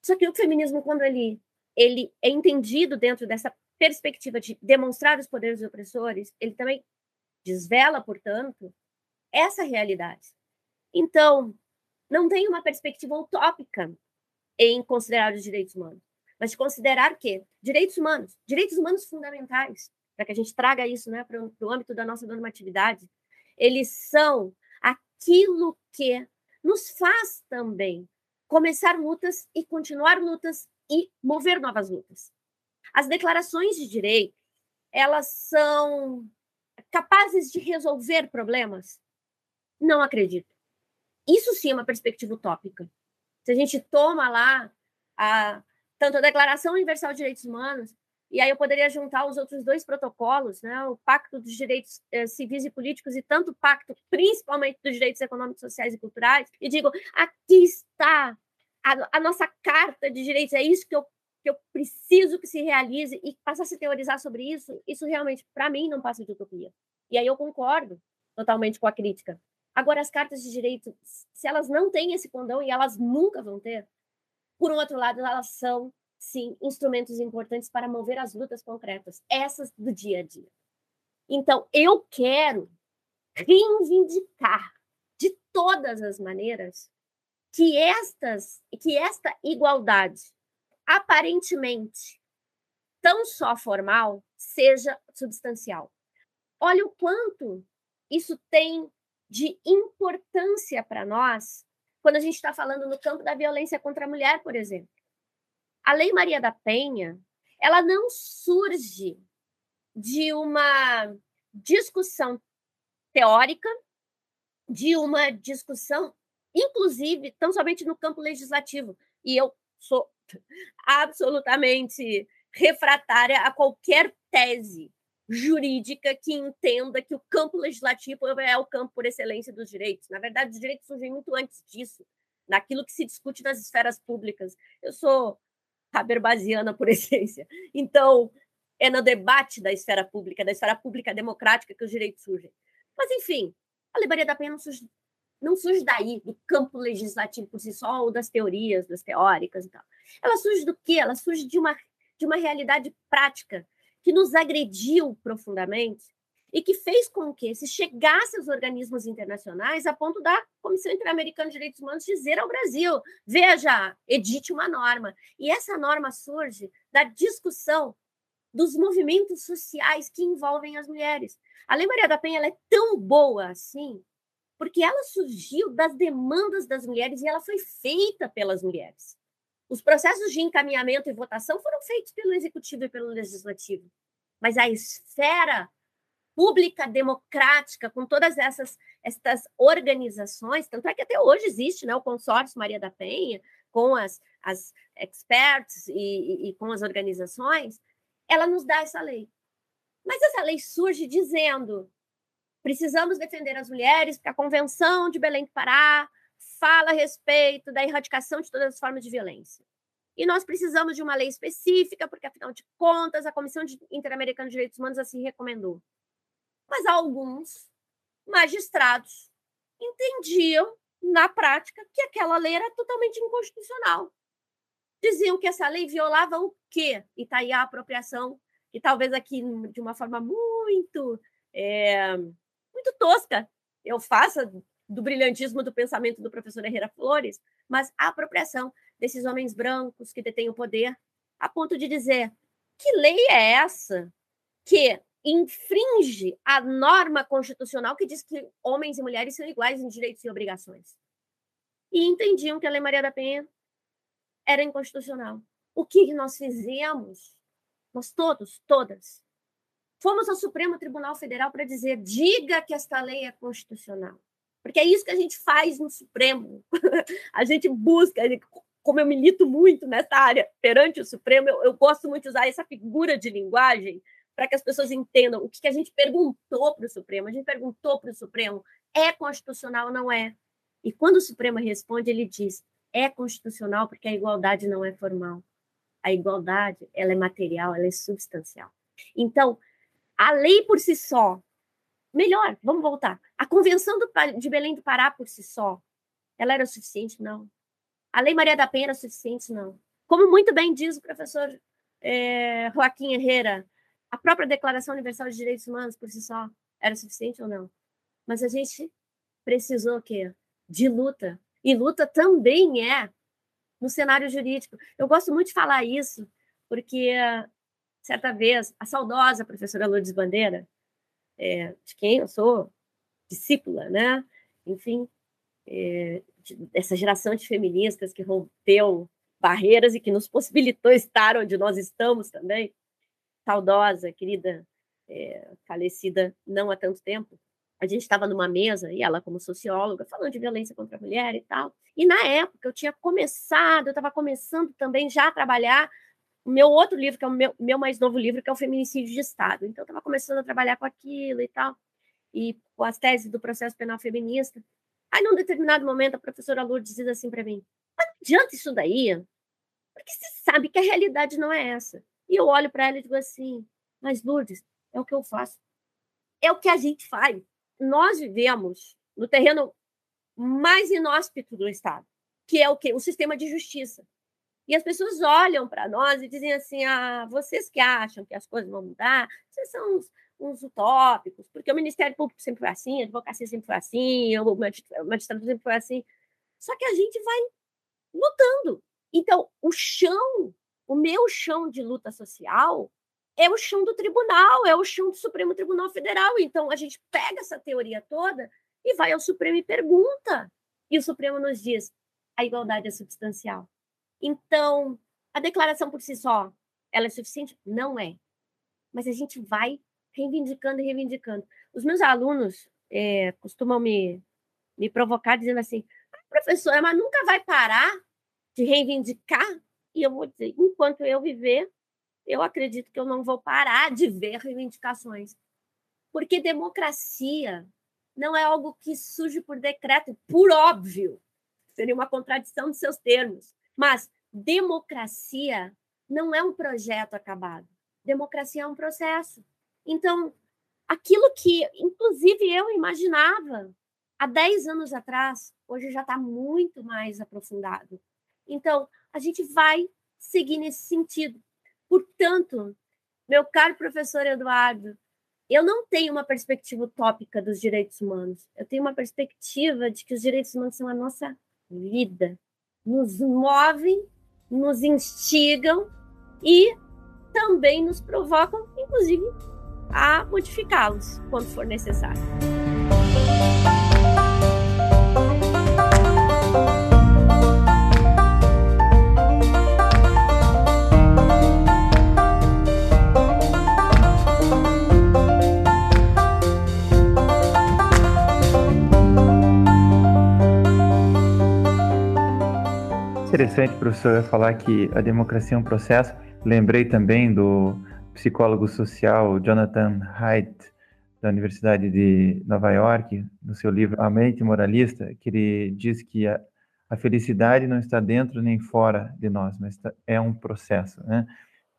Só que o feminismo, quando ele, ele é entendido dentro dessa perspectiva de demonstrar os poderes opressores, ele também desvela, portanto, essa realidade. Então, não tem uma perspectiva utópica em considerar os direitos humanos, mas de considerar que direitos humanos, direitos humanos fundamentais, para que a gente traga isso né, para o âmbito da nossa normatividade, eles são aquilo que nos faz também começar lutas e continuar lutas e mover novas lutas. As declarações de direito, elas são capazes de resolver problemas? Não acredito. Isso sim é uma perspectiva utópica. Se a gente toma lá a, tanto a Declaração Universal de Direitos Humanos e aí eu poderia juntar os outros dois protocolos, né? o Pacto dos Direitos eh, Civis e Políticos e tanto o Pacto, principalmente dos Direitos Econômicos, Sociais e Culturais, e digo, aqui está a, a nossa Carta de Direitos, é isso que eu, que eu preciso que se realize, e passar a se teorizar sobre isso, isso realmente, para mim, não passa de utopia. E aí eu concordo totalmente com a crítica. Agora, as cartas de direito, se elas não têm esse condão, e elas nunca vão ter, por um outro lado, elas são sim, instrumentos importantes para mover as lutas concretas, essas do dia a dia. Então, eu quero reivindicar de todas as maneiras que estas que esta igualdade aparentemente tão só formal seja substancial. Olha o quanto isso tem de importância para nós quando a gente está falando no campo da violência contra a mulher, por exemplo. A Lei Maria da Penha, ela não surge de uma discussão teórica, de uma discussão, inclusive, tão somente no campo legislativo. E eu sou absolutamente refratária a qualquer tese jurídica que entenda que o campo legislativo é o campo por excelência dos direitos. Na verdade, os direitos surgem muito antes disso, naquilo que se discute nas esferas públicas. Eu sou habermasiana por essência. Então, é no debate da esfera pública, da esfera pública democrática, que os direitos surgem. Mas, enfim, a Lei Maria da Penha não surge, não surge daí, do campo legislativo por si só, ou das teorias, das teóricas e tal. Ela surge do quê? Ela surge de uma, de uma realidade prática que nos agrediu profundamente e que fez com que se chegasse aos organismos internacionais a ponto da Comissão Interamericana de Direitos Humanos dizer ao Brasil: veja, edite uma norma. E essa norma surge da discussão dos movimentos sociais que envolvem as mulheres. A Lei Maria da Penha é tão boa assim, porque ela surgiu das demandas das mulheres e ela foi feita pelas mulheres. Os processos de encaminhamento e votação foram feitos pelo executivo e pelo legislativo, mas a esfera pública, democrática, com todas essas, essas organizações, tanto é que até hoje existe né, o consórcio Maria da Penha, com as, as experts e, e, e com as organizações, ela nos dá essa lei. Mas essa lei surge dizendo: precisamos defender as mulheres, porque a Convenção de Belém do Pará fala a respeito da erradicação de todas as formas de violência. E nós precisamos de uma lei específica, porque, afinal de contas, a Comissão Interamericana de Direitos Humanos assim recomendou mas alguns magistrados entendiam, na prática, que aquela lei era totalmente inconstitucional. Diziam que essa lei violava o quê? E está aí a apropriação, que talvez aqui, de uma forma muito, é, muito tosca, eu faça do brilhantismo do pensamento do professor Herrera Flores, mas a apropriação desses homens brancos que detêm o poder, a ponto de dizer que lei é essa que infringe a norma constitucional que diz que homens e mulheres são iguais em direitos e obrigações. E entendiam que a Lei Maria da Penha era inconstitucional. O que nós fizemos? Nós todos, todas, fomos ao Supremo Tribunal Federal para dizer: diga que esta lei é constitucional. Porque é isso que a gente faz no Supremo. a gente busca, como eu milito muito nessa área perante o Supremo, eu, eu gosto muito de usar essa figura de linguagem para que as pessoas entendam o que, que a gente perguntou para o Supremo. A gente perguntou para o Supremo: é constitucional ou não é? E quando o Supremo responde, ele diz: é constitucional porque a igualdade não é formal. A igualdade ela é material, ela é substancial. Então, a lei por si só, melhor, vamos voltar. A Convenção do, de Belém do Pará por si só, ela era suficiente? Não. A Lei Maria da Penha era suficiente? Não. Como muito bem diz o professor é, Joaquim Herrera, a própria Declaração Universal de Direitos Humanos por si só era suficiente ou não? Mas a gente precisou o quê? De luta. E luta também é no cenário jurídico. Eu gosto muito de falar isso, porque certa vez a saudosa professora Lourdes Bandeira, é, de quem eu sou discípula, né? Enfim, é, de, essa geração de feministas que rompeu barreiras e que nos possibilitou estar onde nós estamos também saudosa, querida, é, falecida não há tanto tempo, a gente estava numa mesa, e ela, como socióloga, falando de violência contra a mulher e tal. E na época eu tinha começado, eu estava começando também já a trabalhar o meu outro livro, que é o meu, meu mais novo livro, que é o Feminicídio de Estado. Então, eu estava começando a trabalhar com aquilo e tal, e com as teses do processo penal feminista. Aí, num determinado momento, a professora Lourdes diz assim para mim: mas não adianta isso daí, porque você sabe que a realidade não é essa. E eu olho para ela e digo assim: mas Lourdes, é o que eu faço. É o que a gente faz. Nós vivemos no terreno mais inóspito do Estado, que é o quê? O sistema de justiça. E as pessoas olham para nós e dizem assim: ah, vocês que acham que as coisas vão mudar, vocês são uns, uns utópicos, porque o Ministério Público sempre foi assim, a advocacia sempre foi assim, o magistrado sempre foi assim. Só que a gente vai lutando. Então, o chão, o meu chão de luta social é o chão do tribunal, é o chão do Supremo Tribunal Federal. Então, a gente pega essa teoria toda e vai ao Supremo e pergunta. E o Supremo nos diz: a igualdade é substancial. Então, a declaração por si só, ela é suficiente? Não é. Mas a gente vai reivindicando e reivindicando. Os meus alunos é, costumam me, me provocar dizendo assim, ah, professora, mas nunca vai parar de reivindicar? E eu vou dizer, enquanto eu viver, eu acredito que eu não vou parar de ver reivindicações. Porque democracia não é algo que surge por decreto, por óbvio. Seria uma contradição de seus termos. Mas democracia não é um projeto acabado. Democracia é um processo. Então, aquilo que, inclusive, eu imaginava há 10 anos atrás, hoje já está muito mais aprofundado. Então, a gente vai seguir nesse sentido. Portanto, meu caro professor Eduardo, eu não tenho uma perspectiva utópica dos direitos humanos. Eu tenho uma perspectiva de que os direitos humanos são a nossa vida nos movem, nos instigam e também nos provocam, inclusive, a modificá-los quando for necessário. Interessante, professor, falar que a democracia é um processo. Lembrei também do psicólogo social Jonathan Haidt, da Universidade de Nova York, no seu livro A Mente Moralista, que ele diz que a, a felicidade não está dentro nem fora de nós, mas está, é um processo, né?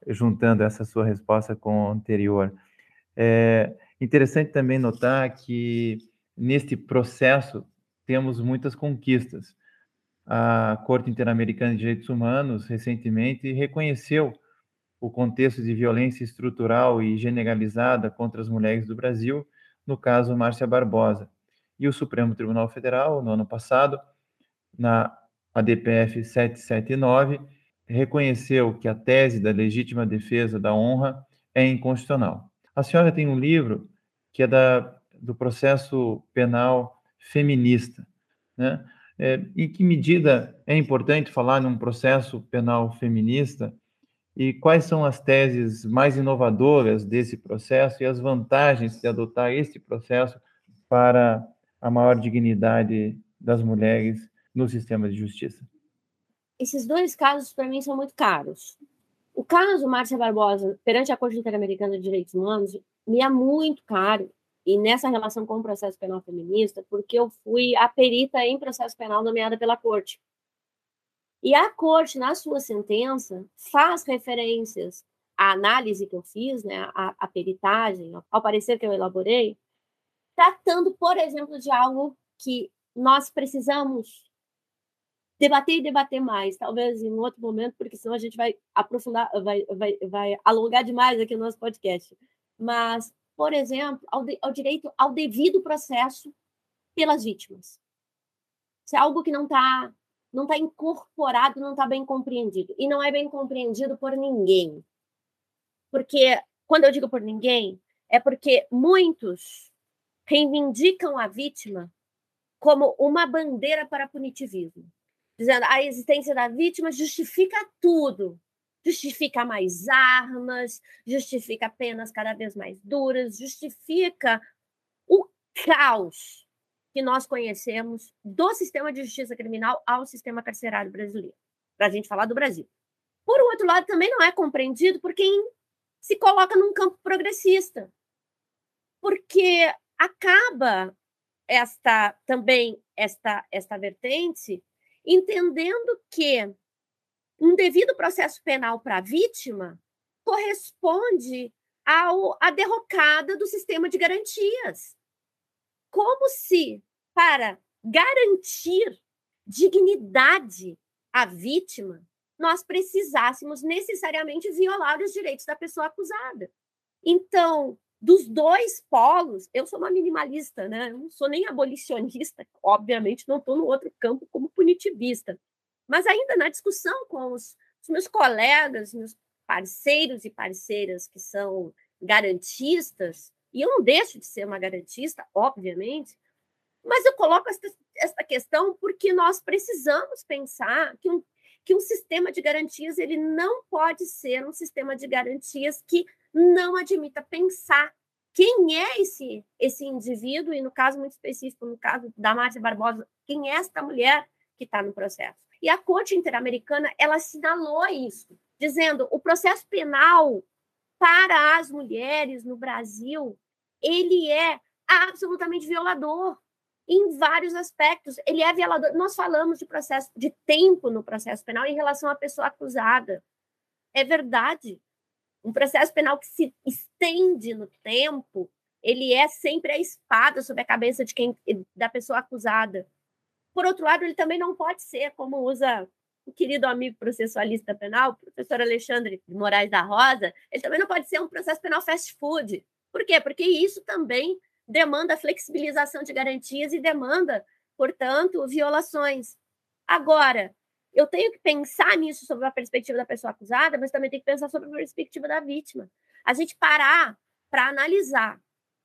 Juntando essa sua resposta com a anterior. É interessante também notar que neste processo temos muitas conquistas a Corte Interamericana de Direitos Humanos recentemente reconheceu o contexto de violência estrutural e generalizada contra as mulheres do Brasil, no caso Márcia Barbosa. E o Supremo Tribunal Federal, no ano passado, na ADPF 779, reconheceu que a tese da legítima defesa da honra é inconstitucional. A senhora tem um livro que é da, do processo penal feminista, né? É, em que medida é importante falar num processo penal feminista e quais são as teses mais inovadoras desse processo e as vantagens de adotar este processo para a maior dignidade das mulheres no sistema de justiça? Esses dois casos, para mim, são muito caros. O caso Márcia Barbosa perante a Corte Interamericana de Direitos Humanos me é muito caro e nessa relação com o processo penal feminista, porque eu fui a perita em processo penal nomeada pela corte. E a corte, na sua sentença, faz referências à análise que eu fiz, né, à, à peritagem, ao parecer que eu elaborei, tratando, por exemplo, de algo que nós precisamos debater e debater mais, talvez em outro momento, porque senão a gente vai aprofundar, vai, vai, vai alongar demais aqui o nosso podcast. Mas por exemplo, ao, de, ao direito ao devido processo pelas vítimas. Isso é algo que não está não tá incorporado, não está bem compreendido. E não é bem compreendido por ninguém. Porque, quando eu digo por ninguém, é porque muitos reivindicam a vítima como uma bandeira para punitivismo, dizendo a existência da vítima justifica tudo justifica mais armas, justifica penas cada vez mais duras, justifica o caos que nós conhecemos do sistema de justiça criminal ao sistema carcerário brasileiro, para a gente falar do Brasil. por outro lado, também não é compreendido por quem se coloca num campo progressista, porque acaba esta também esta esta vertente entendendo que um devido processo penal para a vítima corresponde ao, à derrocada do sistema de garantias. Como se, para garantir dignidade à vítima, nós precisássemos necessariamente violar os direitos da pessoa acusada. Então, dos dois polos, eu sou uma minimalista, né? Eu não sou nem abolicionista, obviamente não estou no outro campo como punitivista. Mas ainda na discussão com os, os meus colegas, meus parceiros e parceiras que são garantistas, e eu não deixo de ser uma garantista, obviamente, mas eu coloco essa, essa questão porque nós precisamos pensar que um, que um sistema de garantias ele não pode ser um sistema de garantias que não admita pensar quem é esse esse indivíduo e no caso muito específico no caso da Márcia Barbosa quem é esta mulher que está no processo e a Corte Interamericana ela assinalou isso dizendo o processo penal para as mulheres no Brasil ele é absolutamente violador em vários aspectos. Ele é violador. Nós falamos de processo de tempo no processo penal em relação à pessoa acusada. É verdade. Um processo penal que se estende no tempo, ele é sempre a espada sobre a cabeça de quem da pessoa acusada. Por outro lado, ele também não pode ser, como usa o querido amigo processualista penal, o professor Alexandre de Moraes da Rosa, ele também não pode ser um processo penal fast food. Por quê? Porque isso também demanda flexibilização de garantias e demanda, portanto, violações. Agora, eu tenho que pensar nisso sobre a perspectiva da pessoa acusada, mas também tenho que pensar sobre a perspectiva da vítima. A gente parar para analisar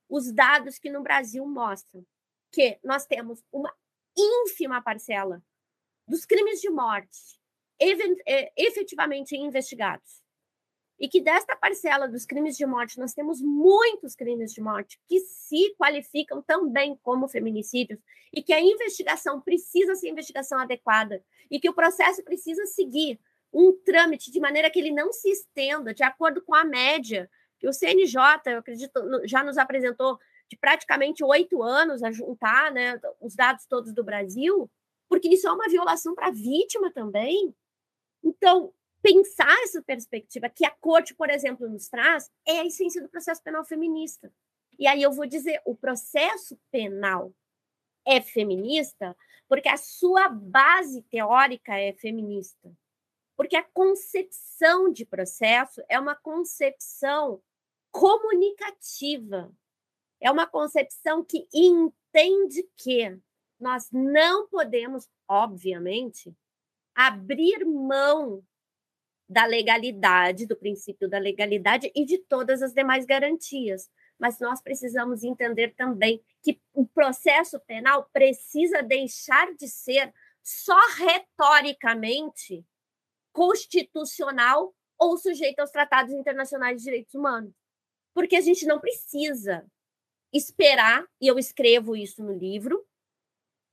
os dados que no Brasil mostram que nós temos uma ínfima parcela dos crimes de morte é, efetivamente investigados. E que desta parcela dos crimes de morte nós temos muitos crimes de morte que se qualificam também como feminicídios e que a investigação precisa ser investigação adequada e que o processo precisa seguir um trâmite de maneira que ele não se estenda de acordo com a média que o CNJ, eu acredito, já nos apresentou de praticamente oito anos a juntar né, os dados todos do Brasil, porque isso é uma violação para a vítima também. Então, pensar essa perspectiva que a corte, por exemplo, nos traz, é a essência do processo penal feminista. E aí eu vou dizer, o processo penal é feminista porque a sua base teórica é feminista. Porque a concepção de processo é uma concepção comunicativa. É uma concepção que entende que nós não podemos, obviamente, abrir mão da legalidade, do princípio da legalidade e de todas as demais garantias. Mas nós precisamos entender também que o processo penal precisa deixar de ser só retoricamente constitucional ou sujeito aos tratados internacionais de direitos humanos. Porque a gente não precisa esperar, e eu escrevo isso no livro,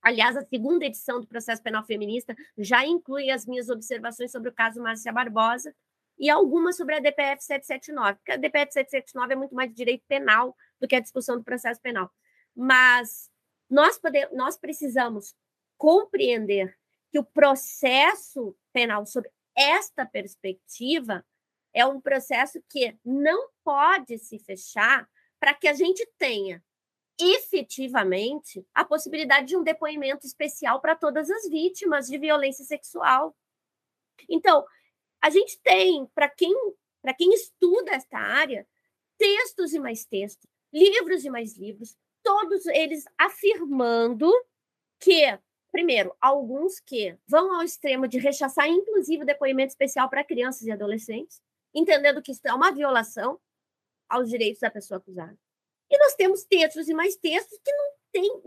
Aliás, a segunda edição do Processo Penal Feminista já inclui as minhas observações sobre o caso Márcia Barbosa e algumas sobre a DPF 779, porque a DPF 779 é muito mais de direito penal do que a discussão do processo penal. Mas nós, podemos, nós precisamos compreender que o processo penal, sob esta perspectiva, é um processo que não pode se fechar para que a gente tenha efetivamente a possibilidade de um depoimento especial para todas as vítimas de violência sexual. Então, a gente tem, para quem, para quem estuda esta área, textos e mais textos, livros e mais livros, todos eles afirmando que, primeiro, alguns que vão ao extremo de rechaçar, inclusive, o depoimento especial para crianças e adolescentes, entendendo que isso é uma violação aos direitos da pessoa acusada. E nós temos textos e mais textos que não tem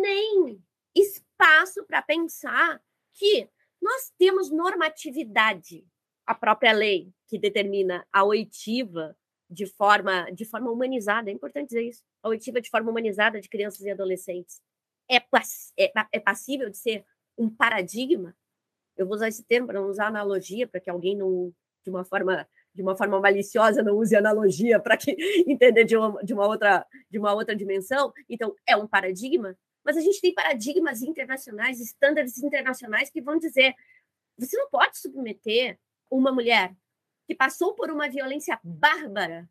nem espaço para pensar que nós temos normatividade, a própria lei que determina a oitiva de forma, de forma humanizada, é importante dizer isso, a oitiva de forma humanizada de crianças e adolescentes é, é, é passível de ser um paradigma? Eu vou usar esse termo para não usar analogia, para que alguém não, de uma forma de uma forma maliciosa, não use analogia para que entender de uma, de uma outra de uma outra dimensão. Então, é um paradigma, mas a gente tem paradigmas internacionais, estándares internacionais que vão dizer: você não pode submeter uma mulher que passou por uma violência bárbara,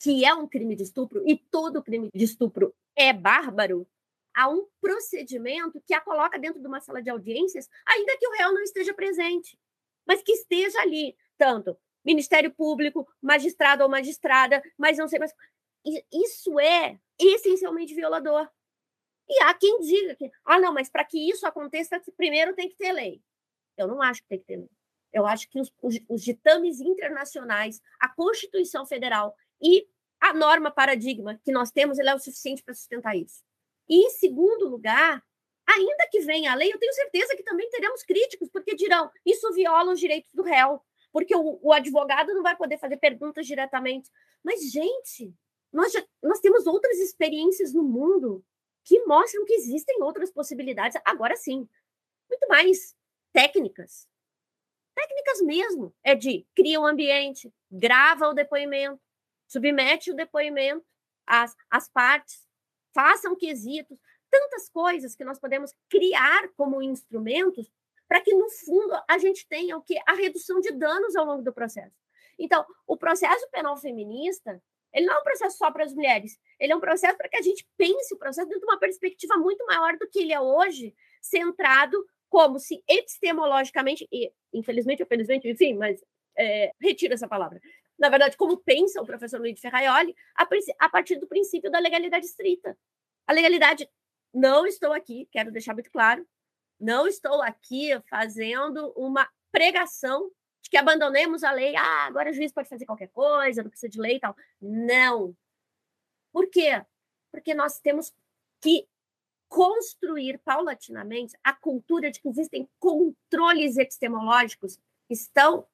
que é um crime de estupro, e todo crime de estupro é bárbaro, a um procedimento que a coloca dentro de uma sala de audiências, ainda que o réu não esteja presente, mas que esteja ali, tanto Ministério Público, magistrado ou magistrada, mas não sei mais. Isso é essencialmente violador. E há quem diga que, ah, não, mas para que isso aconteça, primeiro tem que ter lei. Eu não acho que tem que ter lei. Eu acho que os, os, os ditames internacionais, a Constituição Federal e a norma paradigma que nós temos, ele é o suficiente para sustentar isso. E, em segundo lugar, ainda que venha a lei, eu tenho certeza que também teremos críticos, porque dirão, isso viola os direitos do réu porque o, o advogado não vai poder fazer perguntas diretamente. Mas, gente, nós, já, nós temos outras experiências no mundo que mostram que existem outras possibilidades, agora sim, muito mais técnicas. Técnicas mesmo. É de cria um ambiente, grava o depoimento, submete o depoimento às, às partes, façam quesitos, tantas coisas que nós podemos criar como instrumentos para que, no fundo, a gente tenha o que? A redução de danos ao longo do processo. Então, o processo penal feminista, ele não é um processo só para as mulheres, ele é um processo para que a gente pense o processo dentro de uma perspectiva muito maior do que ele é hoje, centrado como se epistemologicamente, e infelizmente ou felizmente, enfim, mas é, retiro essa palavra. Na verdade, como pensa o professor Luiz Ferraioli, a, a partir do princípio da legalidade estrita. A legalidade, não estou aqui, quero deixar muito claro, não estou aqui fazendo uma pregação de que abandonemos a lei. Ah, agora o juiz pode fazer qualquer coisa, não precisa de lei e tal. Não. Por quê? Porque nós temos que construir paulatinamente a cultura de que existem controles epistemológicos que estão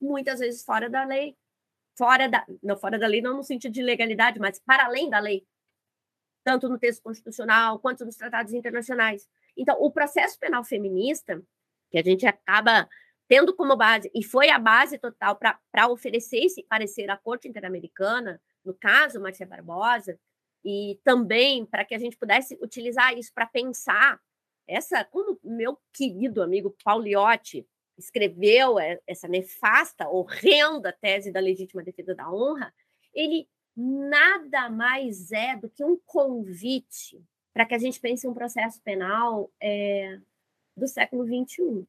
muitas vezes fora da lei, fora da, não fora da lei não no sentido de legalidade, mas para além da lei, tanto no texto constitucional quanto nos tratados internacionais. Então, o processo penal feminista, que a gente acaba tendo como base, e foi a base total para oferecer esse parecer à Corte Interamericana, no caso, Marcia Barbosa, e também para que a gente pudesse utilizar isso para pensar essa, como meu querido amigo Pauliotti escreveu essa nefasta, horrenda tese da legítima defesa da honra, ele nada mais é do que um convite para que a gente pense um processo penal é, do século XXI.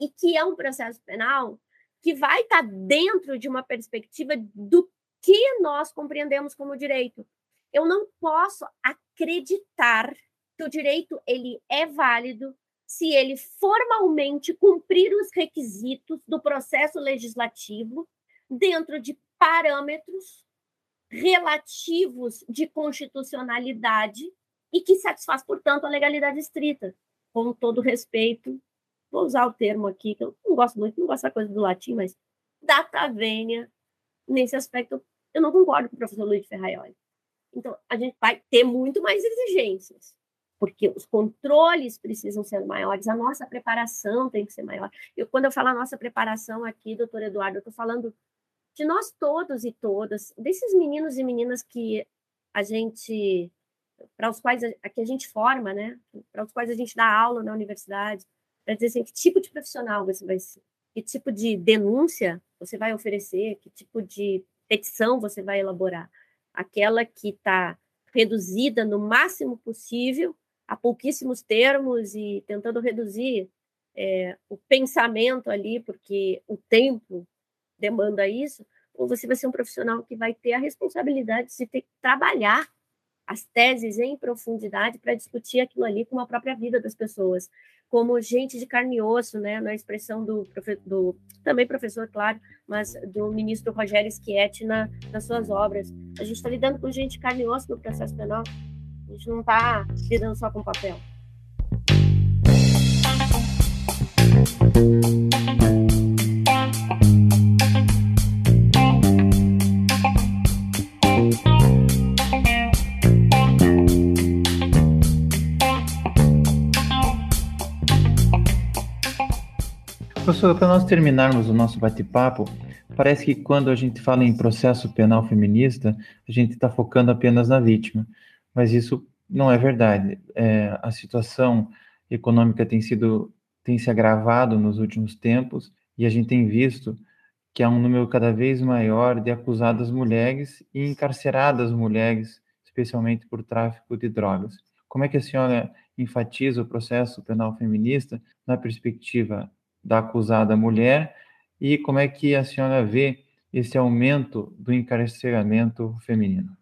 E que é um processo penal que vai estar tá dentro de uma perspectiva do que nós compreendemos como direito. Eu não posso acreditar que o direito ele é válido se ele formalmente cumprir os requisitos do processo legislativo dentro de parâmetros relativos de constitucionalidade e que satisfaz, portanto, a legalidade estrita. Com todo respeito, vou usar o termo aqui, que eu não gosto muito, não gosto da coisa do latim, mas data vênia, nesse aspecto, eu não concordo com o professor Luiz Ferraioli. Então, a gente vai ter muito mais exigências, porque os controles precisam ser maiores, a nossa preparação tem que ser maior. Eu, quando eu falo a nossa preparação aqui, doutor Eduardo, eu estou falando de nós todos e todas, desses meninos e meninas que a gente para os quais a, a, que a gente forma, né? Para os quais a gente dá aula na universidade, para dizer assim, que tipo de profissional você vai ser, que tipo de denúncia você vai oferecer, que tipo de petição você vai elaborar. Aquela que está reduzida no máximo possível, a pouquíssimos termos e tentando reduzir é, o pensamento ali, porque o tempo demanda isso, ou você vai ser um profissional que vai ter a responsabilidade de ter que trabalhar as teses em profundidade para discutir aquilo ali com a própria vida das pessoas, como gente de carne e osso, né, na expressão do, do também professor, claro, mas do ministro Rogério Schietti na, nas suas obras. A gente está lidando com gente de carne e osso no processo penal, a gente não está lidando só com papel. Professor, para nós terminarmos o nosso bate-papo, parece que quando a gente fala em processo penal feminista, a gente está focando apenas na vítima, mas isso não é verdade. É, a situação econômica tem sido tem se agravado nos últimos tempos e a gente tem visto que há um número cada vez maior de acusadas mulheres e encarceradas mulheres, especialmente por tráfico de drogas. Como é que a senhora enfatiza o processo penal feminista na perspectiva da acusada mulher e como é que a senhora vê esse aumento do encarceramento feminino?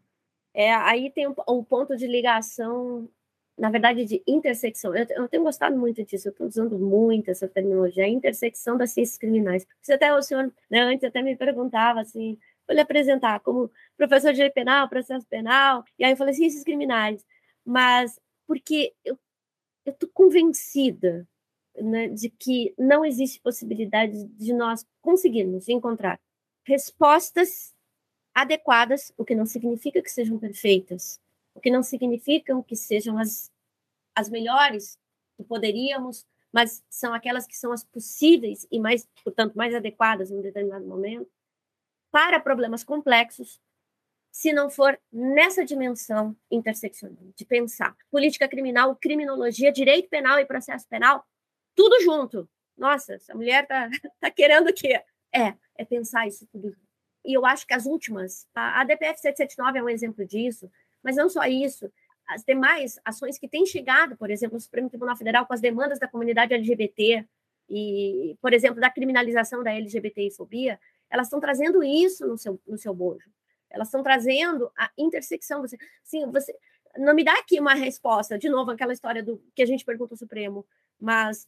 É, aí tem um, um ponto de ligação, na verdade, de intersecção. Eu, eu tenho gostado muito disso, eu estou usando muito essa terminologia, a intersecção das ciências criminais. Você até, o senhor, né, antes até me perguntava assim, vou lhe apresentar como professor de direito penal, processo penal, e aí eu falei ciências criminais, mas porque eu estou convencida né, de que não existe possibilidade de nós conseguirmos encontrar respostas adequadas, o que não significa que sejam perfeitas, o que não significa que sejam as, as melhores que poderíamos, mas são aquelas que são as possíveis e mais, portanto, mais adequadas em um determinado momento, para problemas complexos, se não for nessa dimensão interseccional, de pensar. Política criminal, criminologia, direito penal e processo penal tudo junto. Nossa, essa mulher tá, tá querendo o quê? É, é pensar isso tudo. E eu acho que as últimas, a, a DPF 779 é um exemplo disso, mas não só isso, as demais ações que têm chegado, por exemplo, no Supremo Tribunal Federal com as demandas da comunidade LGBT e, por exemplo, da criminalização da LGBTI-fobia, elas estão trazendo isso no seu, no seu bojo. Elas estão trazendo a intersecção. Você, sim, você não me dá aqui uma resposta, de novo, aquela história do que a gente pergunta ao Supremo, mas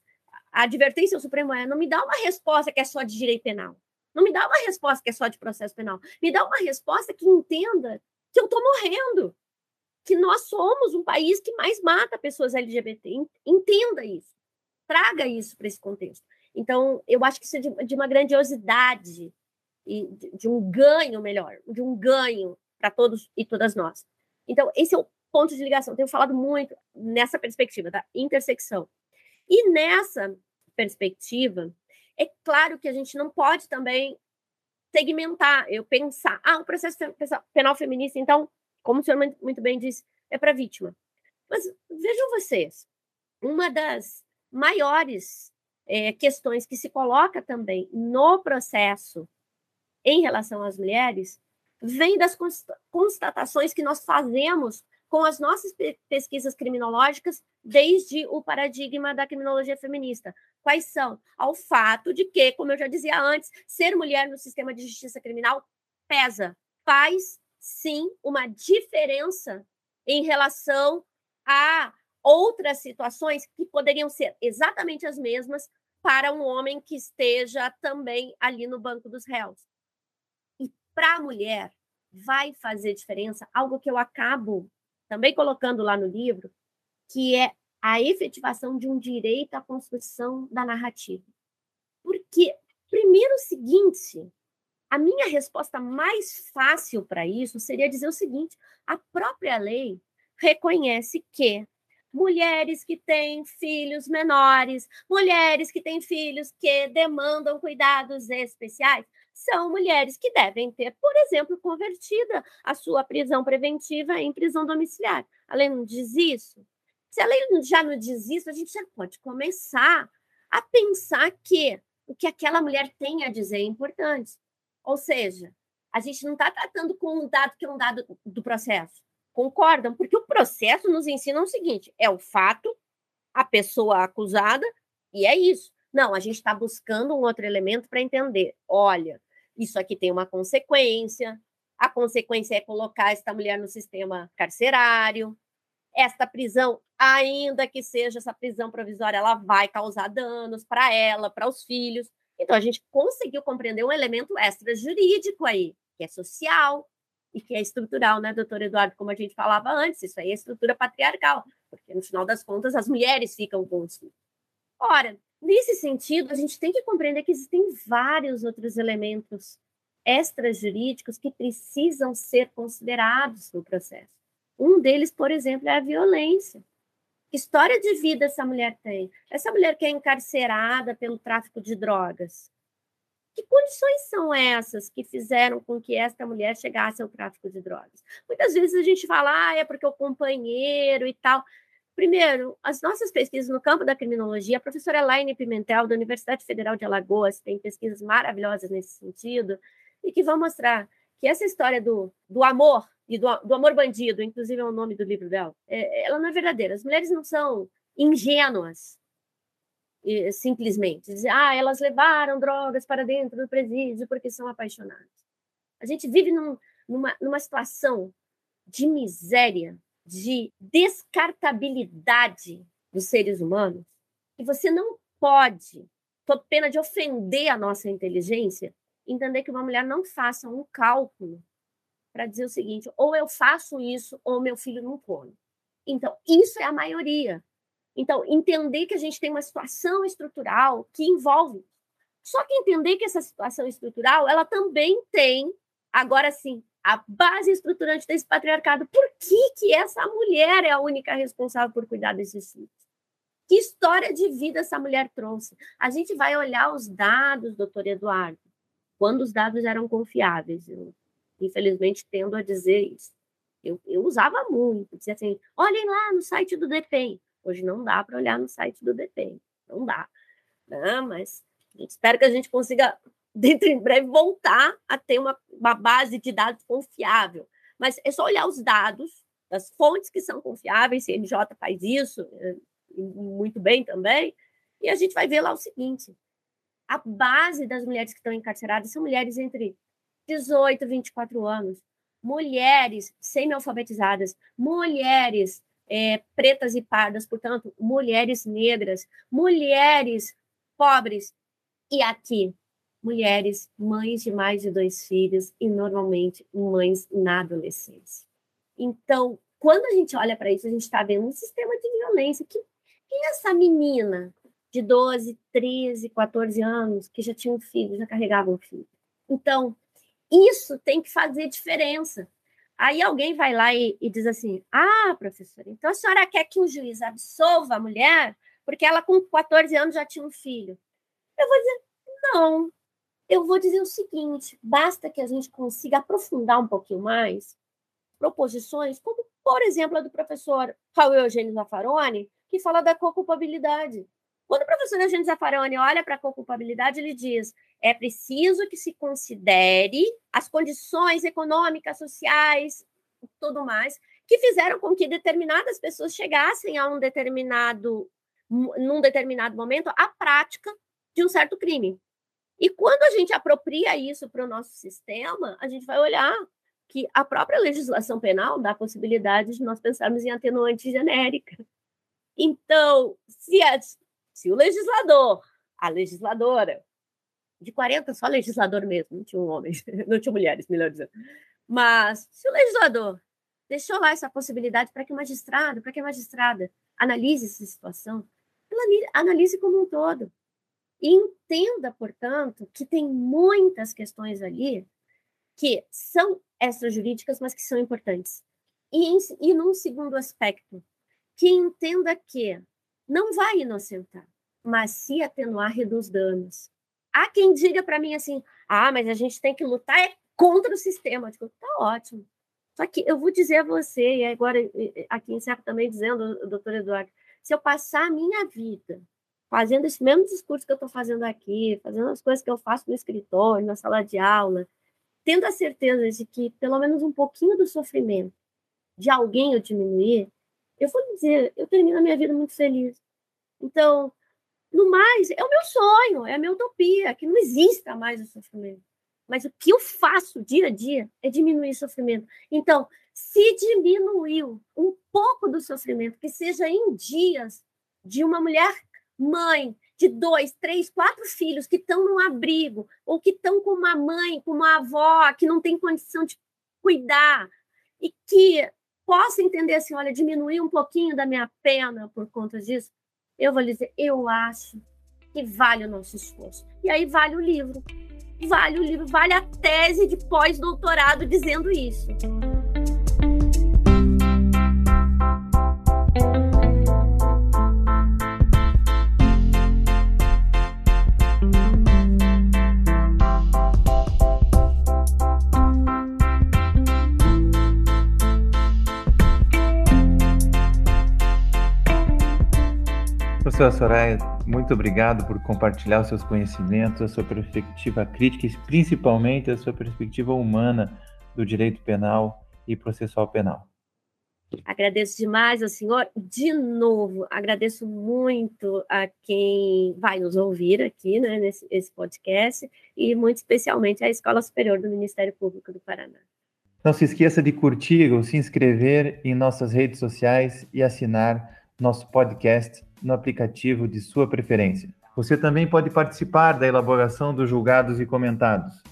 a advertência ao Supremo é: não me dá uma resposta que é só de direito penal. Não me dá uma resposta que é só de processo penal. Me dá uma resposta que entenda que eu estou morrendo. Que nós somos um país que mais mata pessoas LGBT. Entenda isso. Traga isso para esse contexto. Então, eu acho que isso é de, de uma grandiosidade e de, de um ganho melhor, de um ganho para todos e todas nós. Então, esse é o ponto de ligação. Tenho falado muito nessa perspectiva da intersecção e nessa perspectiva, é claro que a gente não pode também segmentar, eu pensar, ah, o processo penal feminista, então, como o senhor muito bem disse, é para vítima. Mas vejam vocês, uma das maiores é, questões que se coloca também no processo em relação às mulheres vem das constatações que nós fazemos com as nossas pesquisas criminológicas desde o paradigma da criminologia feminista. Quais são? Ao fato de que, como eu já dizia antes, ser mulher no sistema de justiça criminal pesa, faz sim uma diferença em relação a outras situações que poderiam ser exatamente as mesmas para um homem que esteja também ali no banco dos réus. E para a mulher vai fazer diferença algo que eu acabo também colocando lá no livro, que é a efetivação de um direito à construção da narrativa. Porque, primeiro, o seguinte, a minha resposta mais fácil para isso seria dizer o seguinte: a própria lei reconhece que mulheres que têm filhos menores, mulheres que têm filhos que demandam cuidados especiais, são mulheres que devem ter, por exemplo, convertida a sua prisão preventiva em prisão domiciliar. A lei não diz isso? Se a lei já não diz isso, a gente já pode começar a pensar que o que aquela mulher tem a dizer é importante. Ou seja, a gente não está tratando com um dado que é um dado do processo. Concordam? Porque o processo nos ensina o seguinte: é o fato, a pessoa acusada, e é isso. Não, a gente está buscando um outro elemento para entender. Olha, isso aqui tem uma consequência. A consequência é colocar esta mulher no sistema carcerário. Esta prisão, ainda que seja essa prisão provisória, ela vai causar danos para ela, para os filhos. Então, a gente conseguiu compreender um elemento extra-jurídico aí, que é social e que é estrutural, né, doutor Eduardo? Como a gente falava antes, isso aí é estrutura patriarcal, porque no final das contas as mulheres ficam com os filhos. Ora, Nesse sentido, a gente tem que compreender que existem vários outros elementos extrajurídicos que precisam ser considerados no processo. Um deles, por exemplo, é a violência. Que história de vida essa mulher tem? Essa mulher que é encarcerada pelo tráfico de drogas, Que condições são essas que fizeram com que esta mulher chegasse ao tráfico de drogas? Muitas vezes a gente fala, ah, é porque o companheiro e tal. Primeiro, as nossas pesquisas no campo da criminologia, a professora Elaine Pimentel, da Universidade Federal de Alagoas, tem pesquisas maravilhosas nesse sentido, e que vão mostrar que essa história do, do amor e do, do amor bandido, inclusive é o nome do livro dela, é, ela não é verdadeira. As mulheres não são ingênuas, e, simplesmente. Dizer, ah, elas levaram drogas para dentro do presídio porque são apaixonadas. A gente vive num, numa, numa situação de miséria, de descartabilidade dos seres humanos, que você não pode, sob pena de ofender a nossa inteligência, entender que uma mulher não faça um cálculo para dizer o seguinte: ou eu faço isso, ou meu filho não come. Então, isso é a maioria. Então, entender que a gente tem uma situação estrutural que envolve. Só que entender que essa situação estrutural, ela também tem, agora sim, a base estruturante desse patriarcado. Por que, que essa mulher é a única responsável por cuidar desses filhos? Que história de vida essa mulher trouxe? A gente vai olhar os dados, doutor Eduardo, quando os dados eram confiáveis. Eu, infelizmente, tendo a dizer isso. Eu, eu usava muito, dizia assim, olhem lá no site do DEPEN. Hoje não dá para olhar no site do DEPEN, não dá. Não, mas espero que a gente consiga, dentro em breve, voltar a ter uma, uma base de dados confiável. Mas é só olhar os dados das fontes que são confiáveis, CNJ faz isso é, muito bem também, e a gente vai ver lá o seguinte: a base das mulheres que estão encarceradas são mulheres entre 18 e 24 anos, mulheres semi-alfabetizadas, mulheres é, pretas e pardas, portanto, mulheres negras, mulheres pobres, e aqui, mulheres mães de mais de dois filhos e normalmente mães na adolescência. Então, quando a gente olha para isso, a gente está vendo um sistema de violência que, que essa menina de 12, 13, 14 anos, que já tinha um filho, já carregava um filho. Então, isso tem que fazer diferença. Aí alguém vai lá e, e, diz assim: Ah, professora, então a senhora quer que o juiz absolva a mulher porque ela com 14 anos já tinha um filho? Eu vou dizer: Não. Eu vou dizer o seguinte: basta que a gente consiga aprofundar um pouquinho mais proposições, como, por exemplo, a do professor Raul Eugênio Zaffaroni, que fala da co-culpabilidade. Quando o professor Eugênio Zaffaroni olha para a culpabilidade, ele diz: é preciso que se considere as condições econômicas, sociais, tudo mais, que fizeram com que determinadas pessoas chegassem a um determinado, num determinado momento, à prática de um certo crime. E quando a gente apropria isso para o nosso sistema, a gente vai olhar que a própria legislação penal dá a possibilidade de nós pensarmos em atenuante genérica. Então, se as se o legislador, a legisladora, de 40, só legislador mesmo, não tinha homens, não tinha mulheres, melhor dizendo. Mas se o legislador deixou lá essa possibilidade para que o magistrado, para que a magistrada analise essa situação, ela analise como um todo. Entenda, portanto, que tem muitas questões ali que são extrajurídicas, mas que são importantes. E, em, e num segundo aspecto, que entenda que não vai inocentar, mas se atenuar reduz danos. Há quem diga para mim assim: ah, mas a gente tem que lutar é contra o sistema. Eu digo, tá ótimo. Só que eu vou dizer a você, e agora aqui encerro também dizendo, doutor Eduardo, se eu passar a minha vida fazendo esse mesmo discurso que eu estou fazendo aqui, fazendo as coisas que eu faço no escritório, na sala de aula, tendo a certeza de que pelo menos um pouquinho do sofrimento de alguém eu diminuir, eu vou dizer, eu termino a minha vida muito feliz. Então, no mais, é o meu sonho, é a minha utopia, que não exista mais o sofrimento. Mas o que eu faço dia a dia é diminuir o sofrimento. Então, se diminuiu um pouco do sofrimento, que seja em dias de uma mulher mãe de dois, três, quatro filhos que estão no abrigo, ou que estão com uma mãe, com uma avó que não tem condição de cuidar, e que possa entender assim, olha, diminuir um pouquinho da minha pena por conta disso, eu vou lhe dizer, eu acho que vale o nosso esforço. E aí vale o livro. Vale o livro, vale a tese de pós-doutorado dizendo isso. Professora Soraya, muito obrigado por compartilhar os seus conhecimentos, a sua perspectiva crítica e principalmente a sua perspectiva humana do direito penal e processual penal. Agradeço demais ao senhor. De novo, agradeço muito a quem vai nos ouvir aqui, né, nesse, podcast, e muito especialmente à Escola Superior do Ministério Público do Paraná. Não se esqueça de curtir ou se inscrever em nossas redes sociais e assinar nosso podcast no aplicativo de sua preferência. Você também pode participar da elaboração dos julgados e comentados.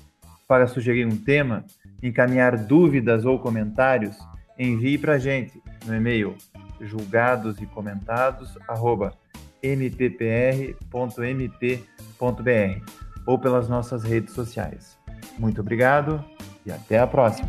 Para sugerir um tema, encaminhar dúvidas ou comentários, envie para a gente no e-mail julgados e ou pelas nossas redes sociais. Muito obrigado e até a próxima.